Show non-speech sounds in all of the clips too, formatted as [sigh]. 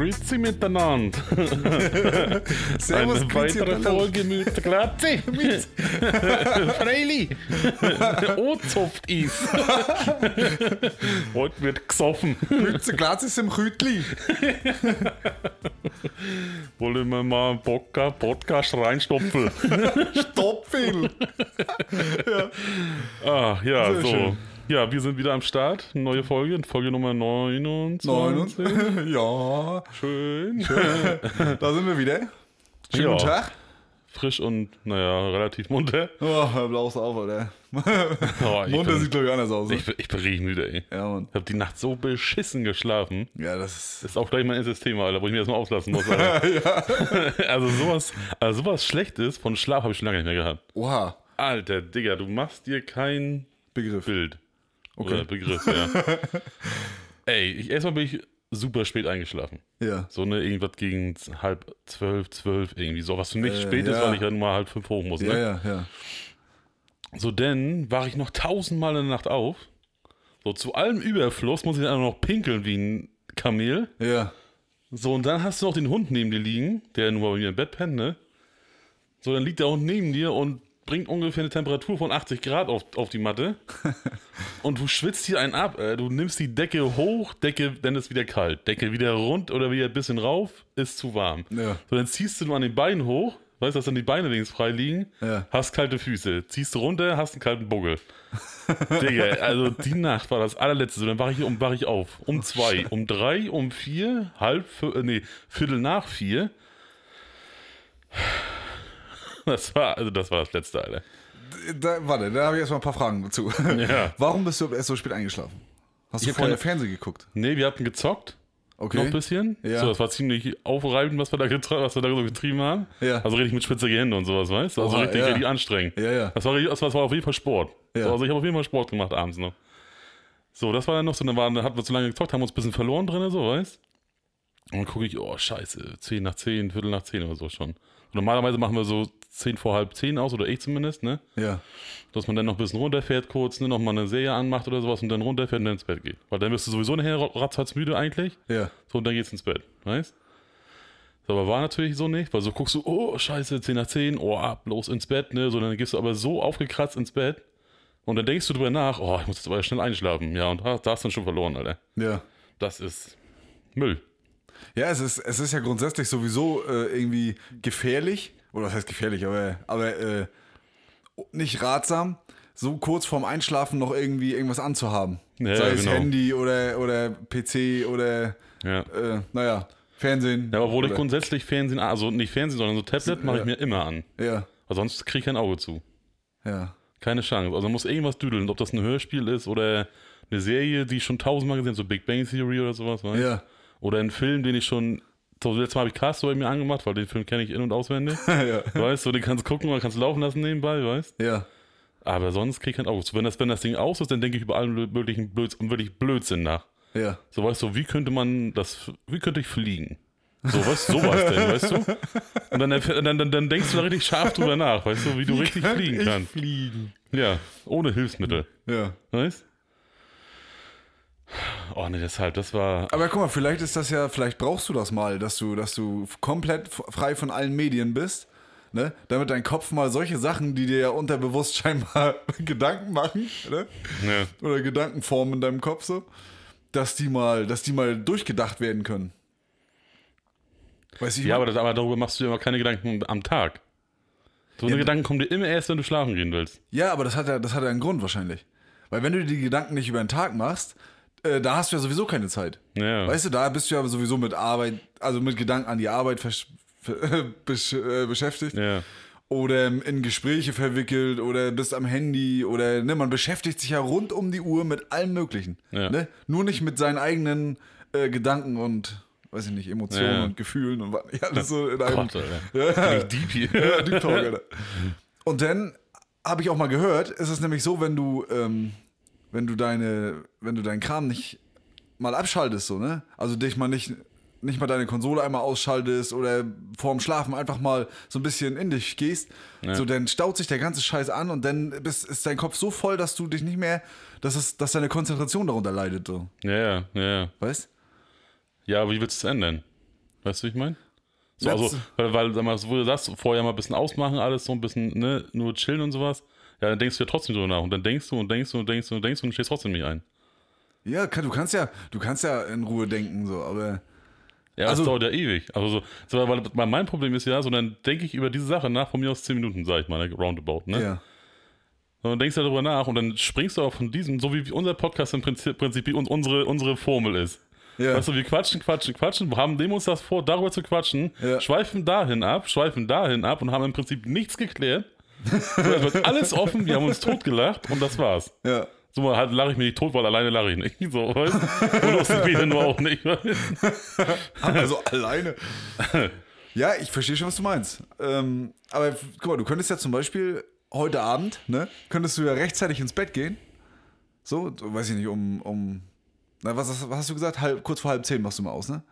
Grüezi miteinander. [laughs] Servus, Eine grüezi weitere miteinander. Folge mit Grazi. [laughs] Mit Freili. [laughs] O-Zopft is. Heute wird gesoffen. Mütze Glatz ist im Rütli. Wollen wir mal einen Podca- Podcast reinstopfen? Stoppfil. Ah, ja, Sehr so. schön. Ja, wir sind wieder am Start. Neue Folge, Folge Nummer 29. Neun und, ja, Schön. da sind wir wieder. Schönen Ja. guten Tag. Frisch und, naja, relativ munter. Oh, bloß auf, Alter. Oh, Munter bin, sieht, glaube ich, anders aus. ne? ich, bin- ich richtig müde, ey. ja, Mann. Ich habe die Nacht so beschissen geschlafen. Ja, das ist. Das ist auch gleich mein erstes Thema, Alter, wo ich mir erstmal auslassen muss. Alter. [laughs] [laughs] Also sowas, also sowas Schlechtes von Schlaf habe ich schon lange nicht mehr gehabt. Oha. Alter, Digga, du machst dir kein Begriff. Bild. Okay. Oder Begriff, ja. [laughs] Ey, ich, erstmal bin ich super spät eingeschlafen. Ja. So eine irgendwas gegen halb zwölf, zwölf irgendwie so. Was für mich Äh, spät ist, ja. weil ich nur mal halb fünf hoch muss. Ja, Ne? ja, ja. So, denn war ich noch tausendmal in der Nacht auf. So, zu allem Überfluss muss ich dann noch pinkeln wie ein Kamel. Ja. So, und dann hast du noch den Hund neben dir liegen, der nur bei mir im Bett pennt, ne? So, dann liegt der Hund neben dir und bringt ungefähr eine Temperatur von 80 Grad auf, auf die Matte. [laughs] und du schwitzt hier einen ab. Äh, du nimmst die Decke hoch, Decke, dann ist wieder kalt. Decke wieder rund oder wieder ein bisschen rauf, ist zu warm. Ja. So, dann ziehst du nur an den Beinen hoch, weißt du, dass dann die Beine links frei liegen, Ja. hast kalte Füße. Ziehst du runter, hast einen kalten Buckel. [laughs] Digga, also die Nacht war das allerletzte. So, dann wach ich, um, wach ich auf. Um zwei, um drei, um vier, halb, äh, nee, Viertel nach vier. Das war, also das war das letzte, Alter. Da, warte, da habe ich erstmal ein paar Fragen dazu. Ja. Warum bist du erst so spät eingeschlafen? Hast du hab vorher keine- Fernsehen geguckt? Nee, wir hatten gezockt. Okay. Noch ein bisschen. Ja. So, das war ziemlich aufreibend, was wir da, was wir da so getrieben haben. Ja. Also richtig mit spitzigen Händen und sowas, weißt du? Also Oha, richtig, ja. richtig anstrengend. Ja, ja. Das war, das war, auf jeden Fall Sport. Ja. So, also ich habe auf jeden Fall Sport gemacht abends noch. So, das war dann noch so, dann, waren, hatten wir zu lange gezockt, haben uns ein bisschen verloren drin, so, weißt Und dann gucke ich, oh, scheiße, 10 nach 10, Viertel nach 10 oder so schon. Und normalerweise machen wir so 10 vor halb 10 aus, oder ich zumindest, ne? Ja. Dass man dann noch ein bisschen runterfährt kurz, ne, noch mal eine Serie anmacht oder sowas und dann runterfährt und dann ins Bett geht. Weil dann bist du sowieso nachher ratzfatz müde eigentlich. Ja. So, und dann geht's ins Bett, weißt So, aber war natürlich so nicht, weil so guckst du, oh, scheiße, 10 nach 10, oh, ab, los ins Bett, ne? So, dann gehst du aber so aufgekratzt ins Bett und dann denkst du drüber nach, oh, ich muss jetzt aber schnell einschlafen. Ja, und da, da hast du dann schon verloren, Alter. Ja. Das ist Müll. Ja, es ist, es ist ja grundsätzlich sowieso äh, irgendwie gefährlich, oder was heißt gefährlich, aber, aber äh, nicht ratsam, so kurz vorm Einschlafen noch irgendwie irgendwas anzuhaben. Ja, Sei ja, es genau. Handy oder, oder PC oder, Ja. äh, naja, Fernsehen. Ja, obwohl ich oder, grundsätzlich Fernsehen, also nicht Fernsehen, sondern so Tablet mache ich mir immer an. Ja, Weil sonst kriege ich kein Auge zu. ja. Keine Chance. Also muss irgendwas düdeln, ob das ein Hörspiel ist oder eine Serie, die ich schon tausendmal gesehen habe, so Big Bang Theory oder sowas, weißt? Ja, Oder ein Film, den ich schon. So, letztes Mal habe ich Castaway mir angemacht, weil den Film kenne ich in- und auswendig. [laughs] ja, weißt du, den kannst gucken oder kannst laufen lassen nebenbei, weißt ja. Aber sonst krieg ich kein Auge. Wenn das, wenn das Ding aus ist, dann denke ich über allen möglichen Blödsinn, wirklich Blödsinn nach. Ja, So, weißt du, wie könnte man das, wie könnte ich fliegen? So, was, sowas denn, weißt du? Und dann, dann, dann, dann denkst du da richtig scharf drüber nach, weißt du, wie du richtig fliegen ich kannst. fliegen. Ja, ohne Hilfsmittel, Ja. weißt Oh ne, deshalb, das war. Aber guck mal, vielleicht ist das ja, vielleicht brauchst du das mal, dass du, dass du komplett frei von allen Medien bist, ne? Damit dein Kopf mal solche Sachen, die dir ja unterbewusst [laughs] scheinbar Gedanken machen, ne? Ja. Oder Gedanken formen in deinem Kopf so, dass die mal, dass die mal durchgedacht werden können. Weißt du, ich Ja, aber, das, aber darüber machst du dir immer keine Gedanken am Tag. So eine Ja, Gedanken kommen dir immer erst, wenn du schlafen gehen willst. ja, aber das hat ja, das hat ja einen Grund wahrscheinlich. Weil wenn du dir die Gedanken nicht über den Tag machst, äh, da hast du ja sowieso keine Zeit. Ja. Weißt du, da bist du ja sowieso mit Arbeit, also mit Gedanken an die Arbeit [laughs] besch äh, beschäftigt. Ja. Oder in Gespräche verwickelt oder bist am Handy oder ne, man beschäftigt sich ja rund um die Uhr mit allem Möglichen. Ja. Ne? Nur nicht mit seinen eigenen äh, Gedanken und, weiß ich nicht, Emotionen Ja. und Gefühlen und was nicht alles so in einem. Gott. Ja. Deep hier. Ja, Deep Talk, Alter. Und dann habe ich auch mal gehört, ist es nämlich so, wenn du, ähm, wenn du deine, wenn du deinen Kram nicht mal abschaltest, so, ne? Also dich mal nicht, nicht mal deine Konsole einmal ausschaltest oder vorm Schlafen einfach mal so ein bisschen in dich gehst, so dann staut sich der ganze Scheiß an und dann bist, ist dein Kopf so voll, dass du dich nicht mehr, dass es, dass deine Konzentration darunter leidet, so. Ja, ja, ja. Weißt? Ja, aber wie willst du es ändern? Weißt du, wie ich meine? So, Ja, also, weil, weil, sag mal, wo du sagst, vorher mal ein bisschen ausmachen, alles so ein bisschen, ne, nur chillen und sowas. Ja, dann denkst du ja trotzdem so nach. Und dann denkst du und denkst du und denkst du und denkst du und stehst trotzdem nicht ein. Ja, kann, du kannst ja, du kannst ja in Ruhe denken, so, aber. Ja, Also- das dauert ja ewig. Also so, weil, weil mein Problem ist ja, so dann denke ich über diese Sache nach, von mir aus 10 Minuten, sag ich mal, ne, roundabout, ne? Ja. Und dann denkst du darüber nach und dann springst du auch von diesem, so wie unser Podcast im Prinzip, Prinzip uns, unsere, unsere Formel ist. Ja. Weißt du, wir quatschen, quatschen, quatschen, haben nehmen uns das vor, darüber zu quatschen, Ja. schweifen dahin ab, schweifen dahin ab und haben im Prinzip nichts geklärt. So, es wird alles offen, wir haben uns totgelacht und das war's. ja. So mal halt lache ich mich nicht tot, weil alleine lache ich nicht. [laughs] So, weißt du? Und lustig bin ich nur auch nicht. [laughs] Also alleine. Ja, ich verstehe schon, was du meinst. Ähm, aber guck mal, du könntest ja zum Beispiel heute Abend, ne, könntest du ja rechtzeitig ins Bett gehen. So, weiß ich nicht, um, um na, was, hast- was hast du gesagt? Halb, kurz vor halb zehn machst du mal aus, ne?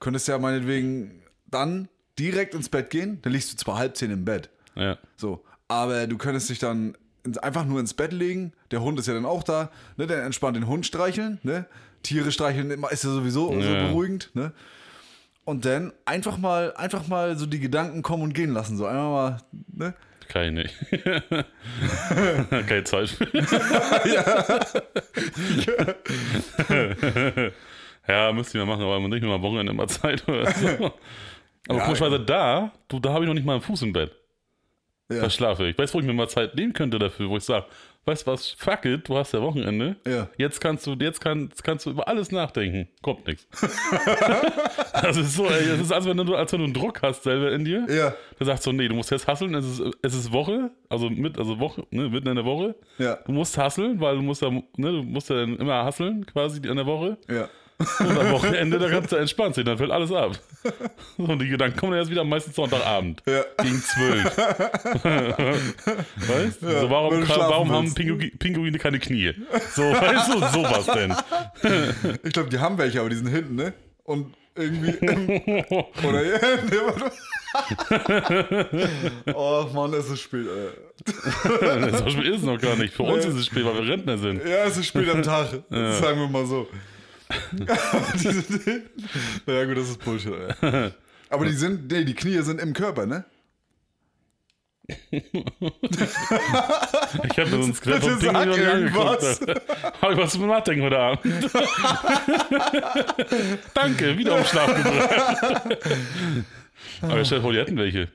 Könntest ja meinetwegen dann direkt ins Bett gehen, dann liegst du zwar halb zehn im Bett, Ja. so, aber du könntest dich dann einfach nur ins Bett legen, der Hund ist ja dann auch da, ne, dann entspannt den Hund streicheln, ne? Tiere streicheln ist ja sowieso so Ja. beruhigend, ne? Und dann einfach mal, einfach mal so die Gedanken kommen und gehen lassen, so einmal mal, ne? Kann ich nicht. [laughs] Keine Zeit für. ja, müsste ich mal machen, aber man nicht mehr am Wochenende immer Zeit oder so. [laughs] Aber Ja, komischerweise da, du, da habe ich noch nicht mal einen Fuß im Bett. Ja. Da schlafe ich. Weißt du, wo ich mir mal Zeit nehmen könnte dafür, wo ich sage, weißt du was, fuck it, du hast ja Wochenende. Ja. Jetzt kannst du, jetzt kannst, kannst du über alles nachdenken. Kommt nichts. [laughs] das ist so, ey, das ist, als wenn du, als wenn du einen Druck hast selber in dir. Ja, Der sagt so, nee, du musst jetzt hasseln, es ist, es ist Woche, also mit, also Woche, ne, mitten in der Woche. ja, Du musst hasseln, weil du musst ja, ne, du musst ja dann immer hasseln, quasi in der Woche. ja. Und am Wochenende, da kannst du entspannt sein, dann fällt alles ab. Und die Gedanken kommen dann erst wieder meistens Sonntagabend. Ja. Gegen zwölf. weißt du? so, warum, warum haben willst. Pinguine, keine Knie? So, weißt du, sowas denn. Ich glaube, die haben welche, aber die sind hinten, ne? Und irgendwie. [laughs] oder ja. [laughs] Oh Mann, es ist spät, Alter. [laughs] so spät ist es noch gar nicht. Für uns ist es spät, weil wir Rentner sind. Ja, es ist spät am Tag. Sagen wir mal so. [laughs] die sind hinten. Naja, gut, das ist Bullshit, Alter. Aber die sind, nee, die Knie sind im Körper, ne? Ich habe mir so ein Bitte sag Pinguin noch nie irgendwas. angeguckt. Habe ich was zum Nachdenken heute Abend. [laughs] Danke, wieder um Schlaf gebracht. Aber stell dir vor, die hätten welche.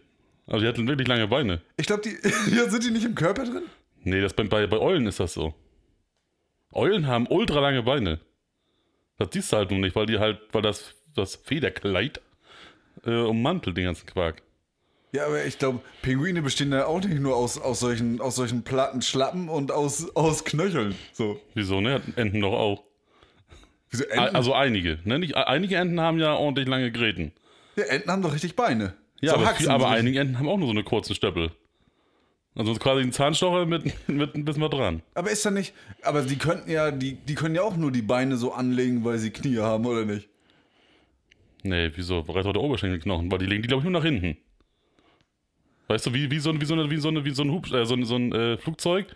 Also die hätten wirklich lange Beine. Ich glaube, die [laughs] ja, sind die nicht im Körper drin? Nee, das bei, bei, bei Eulen ist das so. Eulen haben ultra lange Beine. Das siehst du halt nur nicht, weil die halt, weil das, das Federkleid äh, ummantelt den ganzen Quark. Ja, aber ich glaube, Pinguine bestehen ja auch nicht nur aus, aus, solchen, aus solchen platten Schlappen und aus, aus Knöcheln. So. Wieso, ne? Enten doch auch. Wieso Enten? Also einige. Ne? Nicht, einige Enten haben ja ordentlich lange Gräten. ja, Enten haben doch richtig Beine. Ja, so aber, viel, aber einige Enten haben auch nur so eine kurzen Stöppel. Also quasi ein Zahnstocher mit, mit ein bisschen was dran. Aber ist da nicht. Aber die könnten ja, die, die können ja auch nur die Beine so anlegen, weil sie Knie haben, oder nicht? Nee, wieso? Reißt doch der Oberschenkelknochen, weil die legen die, glaube ich, nur nach hinten. Weißt du, wie, wie, so, ein- wie, so, eine, wie, so, eine, wie so ein, Hub, äh, so ein, so ein äh, Flugzeug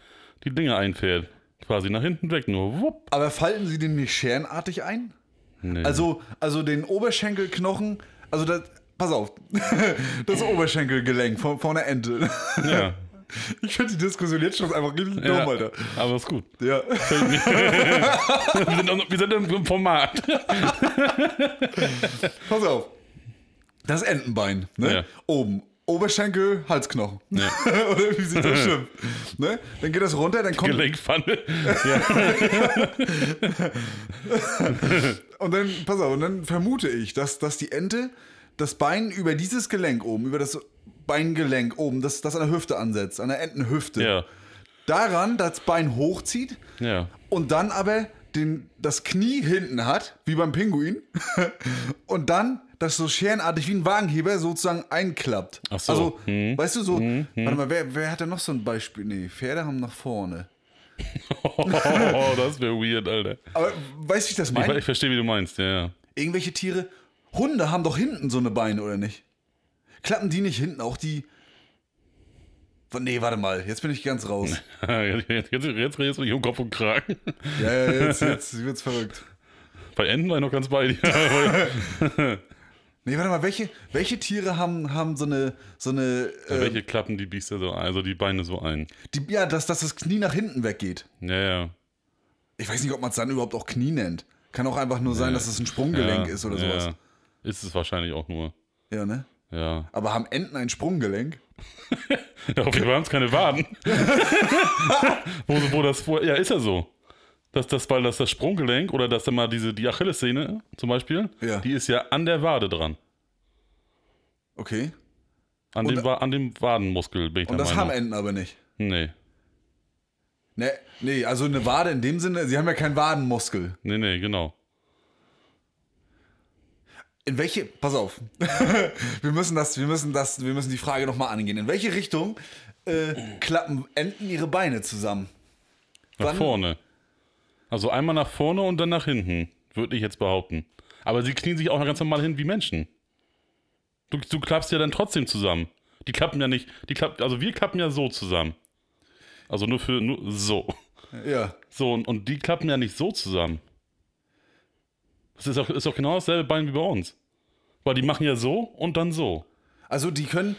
die Dinge einfährt. Quasi nach hinten weg, nur wupp. Aber falten sie den nicht scherenartig ein? Nee. Also, also den Oberschenkelknochen, also das, pass auf, [laughs] das Oberschenkelgelenk von, von der Ente. ja. [laughs] [laughs] Ich finde die Diskussion jetzt schon einfach richtig dumm, ja. Alter. Aber ist gut. Ja. [laughs] wir, sind, wir sind im Format. [laughs] Pass auf. Das Entenbein, ne? Ja. Oben. Oberschenkel, Halsknochen. Ja. Oder wie sich das stimmt. Ne? Dann geht das runter, dann kommt. Gelenkpfanne. Ja. Und dann, pass auf, und dann vermute ich, dass, dass die Ente das Bein über dieses Gelenk oben, über das Beingelenk oben, das, das an der Hüfte ansetzt, an der Entenhüfte, ja. daran das Bein hochzieht Ja. und dann aber den, das Knie hinten hat, wie beim Pinguin, [laughs] und dann das so scherenartig wie ein Wagenheber sozusagen einklappt. Ach so. Also, Hm. weißt du, so, warte mal, wer, wer hat denn noch so ein Beispiel? Nee, Pferde haben nach vorne. Oh, [laughs] das wäre weird, Alter. Aber weißt du, wie ich das Ich, meine? ich verstehe, wie du meinst, ja, ja. Irgendwelche Tiere, Hunde haben doch hinten so eine Beine, oder nicht? Klappen die nicht hinten auch die. Nee, warte mal, jetzt bin ich ganz raus. [laughs] Jetzt, jetzt, jetzt redest du nicht um Kopf und Kragen. Ja, ja, jetzt, jetzt wird's verrückt. Bei Enten war ich noch ganz bei dir. [laughs] Nee, warte mal, welche, welche Tiere haben, haben so eine, so eine, äh, Welche klappen die Biester so, also die Beine so ein? die, ja, dass, dass das Knie nach hinten weggeht. Ja, ja. Ich weiß nicht, ob man es dann überhaupt auch Knie nennt. Kann auch einfach nur sein, dass es ein Sprunggelenk ja, ist oder ja. sowas. Ist es wahrscheinlich auch nur. Ja, ne? Ja. Aber haben Enten ein Sprunggelenk? [laughs] Ja, okay, wir haben es keine Waden. [laughs] wo, wo das vor. Ja, ist ja so. Dass das, weil das das Sprunggelenk oder dass mal diese die Achillessehne zum Beispiel, Ja. die ist ja an der Wade dran. Okay. An, Und- dem, an dem Wadenmuskel bin ich Und das haben Meinung. Enten aber nicht. Nee. Ne, nee, also eine Wade in dem Sinne, sie haben ja keinen Wadenmuskel. Nee, nee, genau. In welche, pass auf, [laughs] wir müssen das, wir müssen das, wir müssen die Frage nochmal angehen. In welche Richtung äh, klappen Enten ihre Beine zusammen? Nach Wann- vorne. Also einmal nach vorne und dann nach hinten, würde ich jetzt behaupten. Aber sie knien sich auch noch ganz normal hin wie Menschen. Du, du klappst ja dann trotzdem zusammen. Die klappen ja nicht, die klappen, also wir klappen ja so zusammen. Also nur für, nur so. Ja. So, und, und die klappen ja nicht so zusammen. Das ist auch, ist auch genau dasselbe Bein wie bei uns. Weil die machen ja so und dann so. Also die können,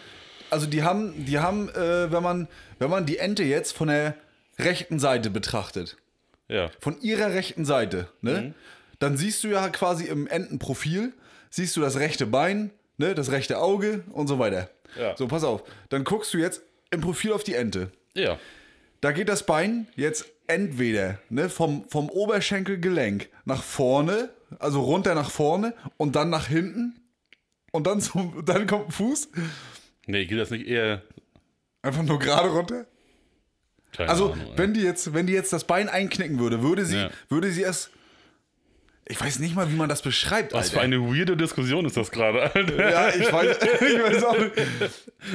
also die haben, die haben, äh, wenn man, wenn man die Ente jetzt von der rechten Seite betrachtet, Ja. von ihrer rechten Seite, ne, Mhm. dann siehst du ja quasi im Entenprofil, siehst du das rechte Bein, ne, das rechte Auge und so weiter. Ja. So, pass auf. Dann guckst du jetzt im Profil auf die Ente. Ja. Da geht das Bein jetzt entweder ne, vom, vom Oberschenkelgelenk nach vorne, also runter nach vorne und dann nach hinten und dann, zum, [laughs] dann kommt ein Fuß. Nee, geht das nicht eher. Einfach nur gerade runter. Keine Also, Ahnung, wenn die jetzt, wenn die jetzt das Bein einknicken würde, würde sie, Ja. würde sie es. Ich weiß nicht mal, wie man das beschreibt, Was für Alter. eine weirde Diskussion ist das gerade, Alter. Ja, ich weiß, [laughs] ich weiß auch nicht.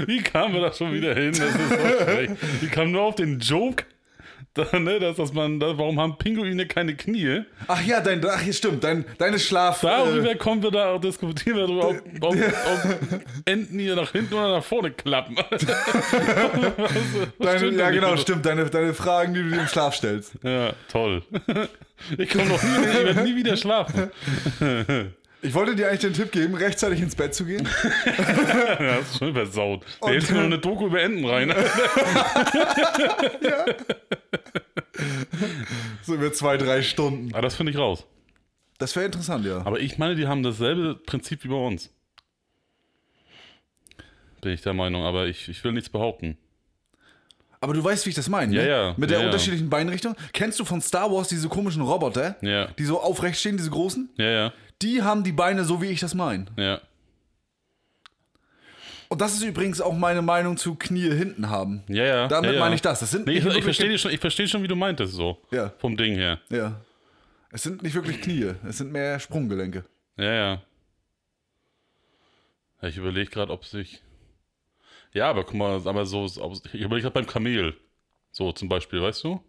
Wie kamen wir da schon wieder hin? Das ist so schlecht. Die kamen nur auf den Joke, da, ne, dass, dass man, da, warum haben Pinguine keine Knie? Ach ja, dein, ach, stimmt, dein, deine Schlaf. Darüber äh, kommen wir da, diskutieren wir darüber, ob, [laughs] ob, ob Enten hier nach hinten oder nach vorne klappen. [laughs] deine, ja, genau, nicht? stimmt. Deine, deine Fragen, die du dir im Schlaf stellst. Ja, toll. [laughs] Ich komme noch nie, ich werde nie wieder schlafen. Ich wollte dir eigentlich den Tipp geben, rechtzeitig ins Bett zu gehen. [laughs] Ja, das ist schon versaut. Der hält mir noch eine Doku über Enten rein. [laughs] So über zwei, drei Stunden. Aber das finde ich raus. Das wäre interessant, ja. Aber ich meine, die haben dasselbe Prinzip wie bei uns. Bin ich der Meinung, aber ich, ich will nichts behaupten. Aber du weißt, wie ich das meine. Ja, ne? ja. Mit der Ja, ja. unterschiedlichen Beinrichtung. Kennst du von Star Wars diese komischen Roboter, Ja. die so aufrecht stehen, diese großen? Ja, ja, Die haben die Beine so, wie ich das meine. ja. Und das ist übrigens auch meine Meinung zu Knie hinten haben. Ja, ja. Damit ja, ja. meine ich das. Das sind Nee, ich, nicht ich verstehe schon, ich versteh schon, wie du meintest, so. Ja. Vom Ding her. Ja. Es sind nicht wirklich Knie, es sind mehr Sprunggelenke. Ja, ja. ich überlege gerade, ob sich. Ja, aber guck mal, aber so. Ich überlege gerade beim Kamel. So zum Beispiel, weißt du?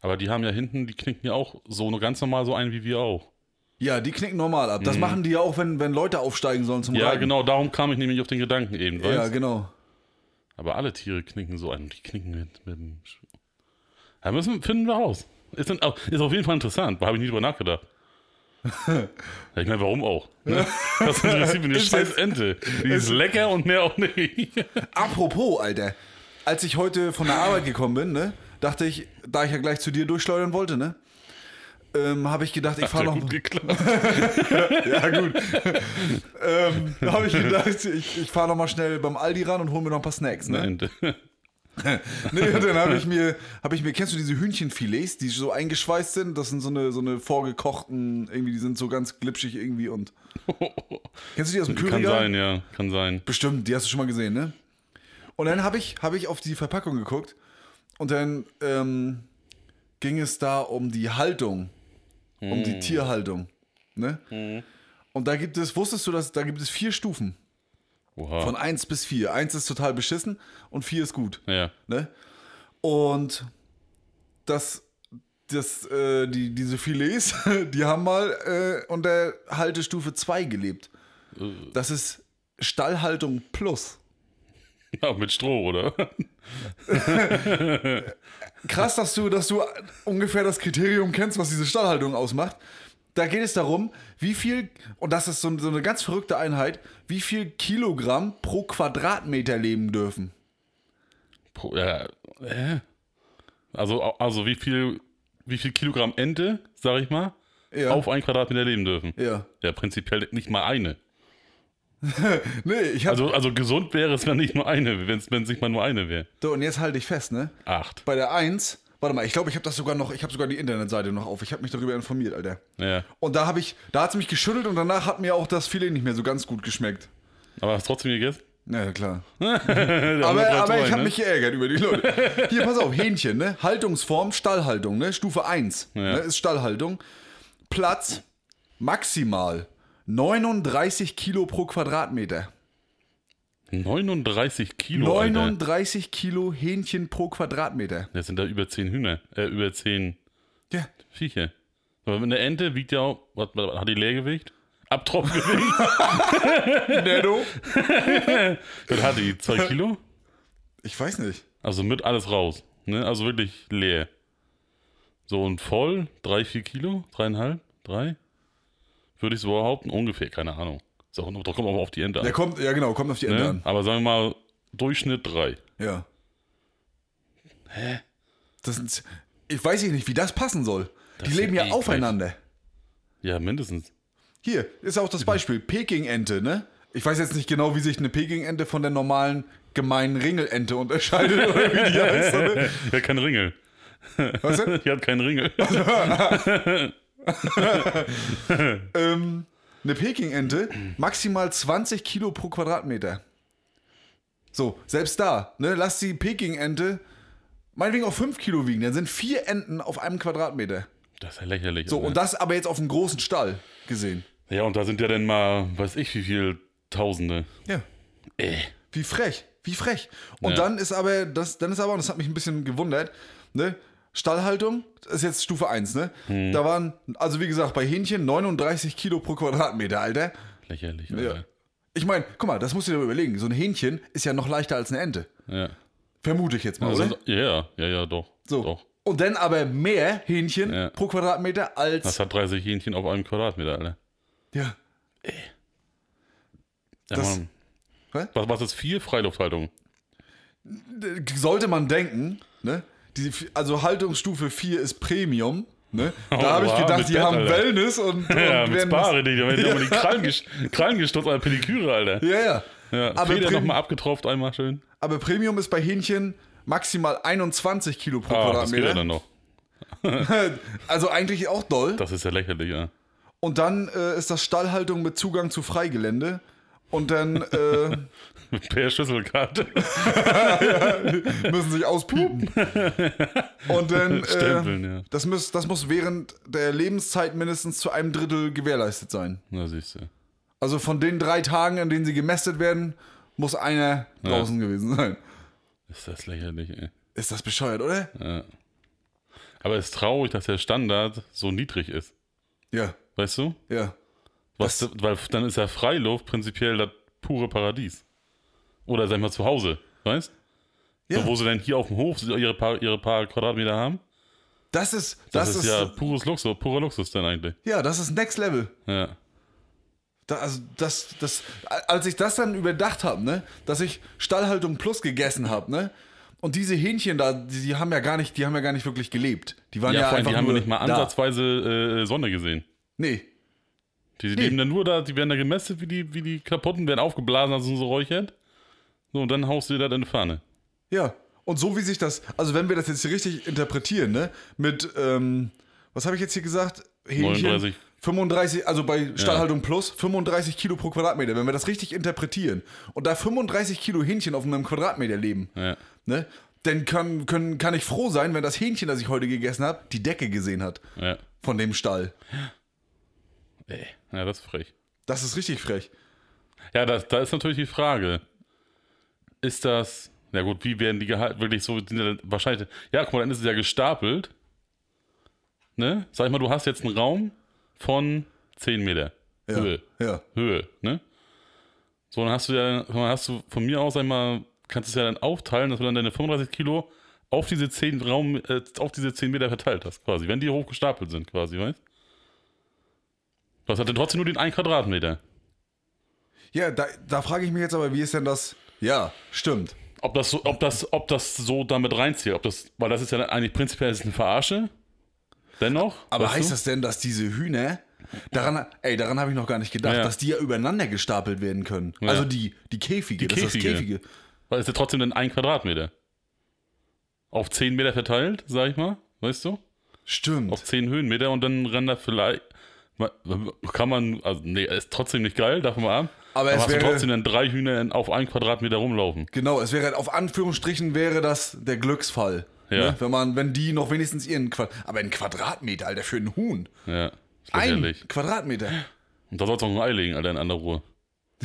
Aber die haben ja hinten, die knicken ja auch so ganz normal so ein wie wir auch. Ja, die knicken normal ab. Das machen die ja auch, wenn, wenn Leute aufsteigen sollen zum Mhm. Ja, Reiten. genau, darum kam ich nämlich auf den Gedanken eben, weißt Ja, genau. Aber alle Tiere knicken so ein. Die knicken mit, mit dem. Ja, müssen, finden wir raus. Ist, dann ist auf jeden Fall interessant, da habe ich nie drüber nachgedacht. [laughs] ja, ich meine, warum auch? [laughs] Ne? Das interessiert mich eine scheiß Ente. Die ist lecker und mehr auch nicht. [laughs] Apropos, Alter. Als ich heute von der Arbeit gekommen bin, ne, dachte ich, da ich ja gleich zu dir durchschleudern wollte, ne, ähm, habe ich gedacht, ich fahre noch. [laughs] ja gut geklappt. Ja, gut. ähm, da habe ich gedacht, ich, ich fahre noch mal schnell beim Aldi ran und hole mir noch ein paar Snacks, ne? Ente. [laughs] Nee, und dann habe ich mir, habe ich mir, kennst du diese Hühnchenfilets, die so eingeschweißt sind? Das sind so eine, so eine vorgekochten, irgendwie, die sind so ganz glitschig irgendwie und. [laughs] Kennst du die aus dem Kann Kühlregal? sein, ja, kann sein. Bestimmt, die hast du schon mal gesehen, ne? Und dann habe ich, hab ich auf die Verpackung geguckt und dann ähm, ging es da um die Haltung, um die Tierhaltung, ne? Und da gibt es, wusstest du, dass da gibt es vier Stufen, Oha. von 1 bis 4. 1 ist total beschissen und 4 ist gut. ja. Ne? Und das, das, äh, die, diese Filets, [laughs] die haben mal äh, unter Haltestufe 2 gelebt. Das ist Stallhaltung Plus. Ja. Mit Stroh, oder? [laughs] Krass, dass du, dass du ungefähr das Kriterium kennst, was diese Stallhaltung ausmacht. da geht es darum, wie viel, und das ist so, so eine ganz verrückte Einheit, wie viel Kilogramm pro Quadratmeter leben dürfen. Pro, ja, äh. Also, also wie viel, wie viel Kilogramm Ente, sag ich mal, Ja. auf ein Quadratmeter leben dürfen? Ja. Ja, prinzipiell nicht mal eine. [laughs] Nee, ich hab. Also, also gesund wäre es, wenn nicht nur eine, wenn es nicht mal nur eine wäre. so, und jetzt halte ich fest, ne? Acht. Bei der 1, warte mal, ich glaube, ich habe das sogar noch, ich habe sogar die Internetseite noch auf. Ich habe mich darüber informiert, Alter. Ja. Und da habe ich, da hat es mich geschüttelt und danach hat mir auch das Filet nicht mehr so ganz gut geschmeckt. Aber hast du trotzdem gegessen? Ja, klar. [laughs] Aber, aber ich habe ne? mich geärgert über die Leute. Hier, pass auf, Hähnchen, ne? Haltungsform, Stallhaltung, ne? Stufe 1 Ja. ne? ist Stallhaltung. Platz maximal 39 Kilo pro Quadratmeter. 39 Kilo, Alter. 39 Kilo Hähnchen pro Quadratmeter. Das sind da über 10 Hühner. Äh, über 10 Ja. Viecher. Aber eine Ente wiegt ja auch, was, was hat die Leergewicht? Abtropfgewicht? [laughs] Netto? [laughs] was hat die? 2 Kilo? Ich weiß nicht. Also mit alles raus. Ne? Also wirklich leer. So und voll, 3, 4 Kilo? 3,5? 3? Würde ich so behaupten? Ungefähr, keine Ahnung. Ist auch, da kommt auch auf die Ente an. Der kommt, ja genau, kommt auf die Ende ne? an. Aber sagen wir mal, Durchschnitt 3. Ja. Hä? Das sind, ich weiß nicht, wie das passen soll. Das die leben ja ja eklig. aufeinander. Ja, mindestens. Hier ist auch das Beispiel Peking-Ente, ne? Ich weiß jetzt nicht genau, wie sich eine Peking-Ente von der normalen gemeinen Ringelente unterscheidet [laughs] oder wie die heißt. [laughs] Die hat keinen Ringel. Was denn? Die hat keinen Ringel. [laughs] Ähm, eine Peking-Ente, maximal 20 Kilo pro Quadratmeter. So, selbst da, ne? Lass die Peking-Ente meinetwegen auch 5 Kilo wiegen, dann sind vier Enten auf einem Quadratmeter. Das ist ja lächerlich. So, Alter. und das aber jetzt auf einem großen Stall gesehen. Ja, und da sind ja dann mal, weiß ich, wie viel Tausende. Ja. Äh. Wie frech, wie frech. Und Ja. dann ist aber, das, dann ist aber, und das hat mich ein bisschen gewundert, ne? Stallhaltung ist jetzt Stufe 1, ne? Hm. Da waren, also wie gesagt, bei Hähnchen 39 Kilo pro Quadratmeter, Alter. Lächerlich, Ja. Alter. Ich meine, guck mal, das musst du dir überlegen. So ein Hähnchen ist ja noch leichter als eine Ente. Ja. Vermute ich jetzt mal, Also, oder? ja, ja, ja, doch. So. Doch. Und dann aber mehr Hähnchen Ja. pro Quadratmeter als. Das hat 30 Hähnchen auf einem Quadratmeter, Alter. ja. Ja, Das-? Was, was ist vier Freilufthaltung? Sollte man denken, ne? Die, also Haltungsstufe 4 ist Premium. Ne? Da Oh, habe ich gedacht, die Bett, haben Alter. Wellness und, [laughs] und [laughs] Ja, mit Spare, die, die haben ja. die Krallen, ges Krallen gestutzt an der Pediküre, Alter. Ja, ja. Ja, Aber Feder nochmal abgetropft, einmal schön. Aber Premium ist bei Hähnchen maximal 21 Kilo pro Ah, das geht ja Quadratmeter. dann noch. [laughs] also eigentlich auch doll. Das ist ja lächerlich, ja. Und dann äh, ist das Stallhaltung mit Zugang zu Freigelände. Und dann äh, [laughs] Per Schlüsselkarte. [laughs] müssen sich auspiepen. [laughs] Und dann, äh, Stempeln, ja. das, muss, das muss während der Lebenszeit mindestens zu einem Drittel gewährleistet sein. Na, siehst du. Also von den drei Tagen, in denen sie gemästet werden, muss einer draußen gewesen sein. Ist das lächerlich, ey. Ist das bescheuert, oder? Aber es ist traurig, dass der Standard so niedrig ist. Ja, Weißt du? ja. Was, weil dann ist ja Freiluft prinzipiell das pure Paradies. Oder sag ich mal zu Hause, weißt? Ja. So, wo sie dann hier auf dem Hof ihre paar, ihre paar Quadratmeter haben. Das ist, Das, das, ist, ist, ja pures Luxus, purer Luxus dann eigentlich. ja, das ist Next Level. Ja. Da, also das, das, als ich das dann überdacht habe, ne, dass ich Stallhaltung Plus gegessen habe, ne, und diese Hähnchen da, die, die haben ja gar nicht, die haben ja gar nicht wirklich gelebt. Die waren Ja, ja, vor allem, einfach die haben nur wir nicht mal ansatzweise äh, Sonne gesehen. Nee, Die leben dann nur da, die werden da gemästet, wie die, wie die kaputten werden aufgeblasen, also so räuchert. So, und dann haust du dir das in die Pfanne. ja. Und so wie sich das, also wenn wir das jetzt hier richtig interpretieren, ne, mit, ähm, was habe ich jetzt hier gesagt? Hähnchen, 39. 35, also bei Stallhaltung Plus, 35 Kilo pro Quadratmeter. Wenn wir das richtig interpretieren und da 35 Kilo Hähnchen auf einem Quadratmeter leben, Ja. ne, dann kann, können, kann ich froh sein, wenn das Hähnchen, das ich heute gegessen habe, die Decke gesehen hat Ja. von dem Stall. Ey. Ja, das ist frech. Das ist richtig frech. Ja, das, da ist natürlich die Frage. Ist das. Na gut, wie werden die gehalten? Wirklich so. Sind die dann wahrscheinlich. Ja, guck mal, dann ist es ja gestapelt. Ne? Sag ich mal, du hast jetzt einen Raum von 10 Meter Ja. Höhe. Ja. Höhe, ne? So, dann hast du ja, dann hast du von mir aus einmal, kannst du es ja dann aufteilen, dass du dann deine 35 Kilo auf diese 10 Raum, äh, auf diese 10 Meter verteilt hast, quasi, wenn die hochgestapelt sind, quasi, weißt Was hat denn trotzdem nur den 1 Quadratmeter? Ja, da, da frage ich mich jetzt aber, wie ist denn das? Ja, stimmt. Ob das so, ob das, ob das so damit reinzieht, ob das, weil das ist ja eigentlich prinzipiell ist eine Verarsche. Dennoch. Aber heißt du? das denn, dass diese Hühner, daran, ey, daran habe ich noch gar nicht gedacht, Ja. dass die ja übereinander gestapelt werden können. Ja. Also die, die Käfige, Die das ist das Käfige. Käfige. Weil es ist ja trotzdem dann ein Quadratmeter. Auf 10 Meter verteilt, sag ich mal. Weißt du? Stimmt. Auf 10 Höhenmeter und dann rennt da vielleicht. Kann man, also nee, ist trotzdem nicht geil, davon mal ab. Aber es hast du wäre- trotzdem dann drei Hühner auf einen Quadratmeter rumlaufen. Genau, es wäre auf Anführungsstrichen wäre das der Glücksfall. Ja. Ne? Wenn man, wenn die noch wenigstens ihren Quad aber ein Quadratmeter, Alter, für einen Huhn. Ja, Ein. Quadratmeter. Und da sollst du auch ein Ei legen, Alter, in aller Ruhe.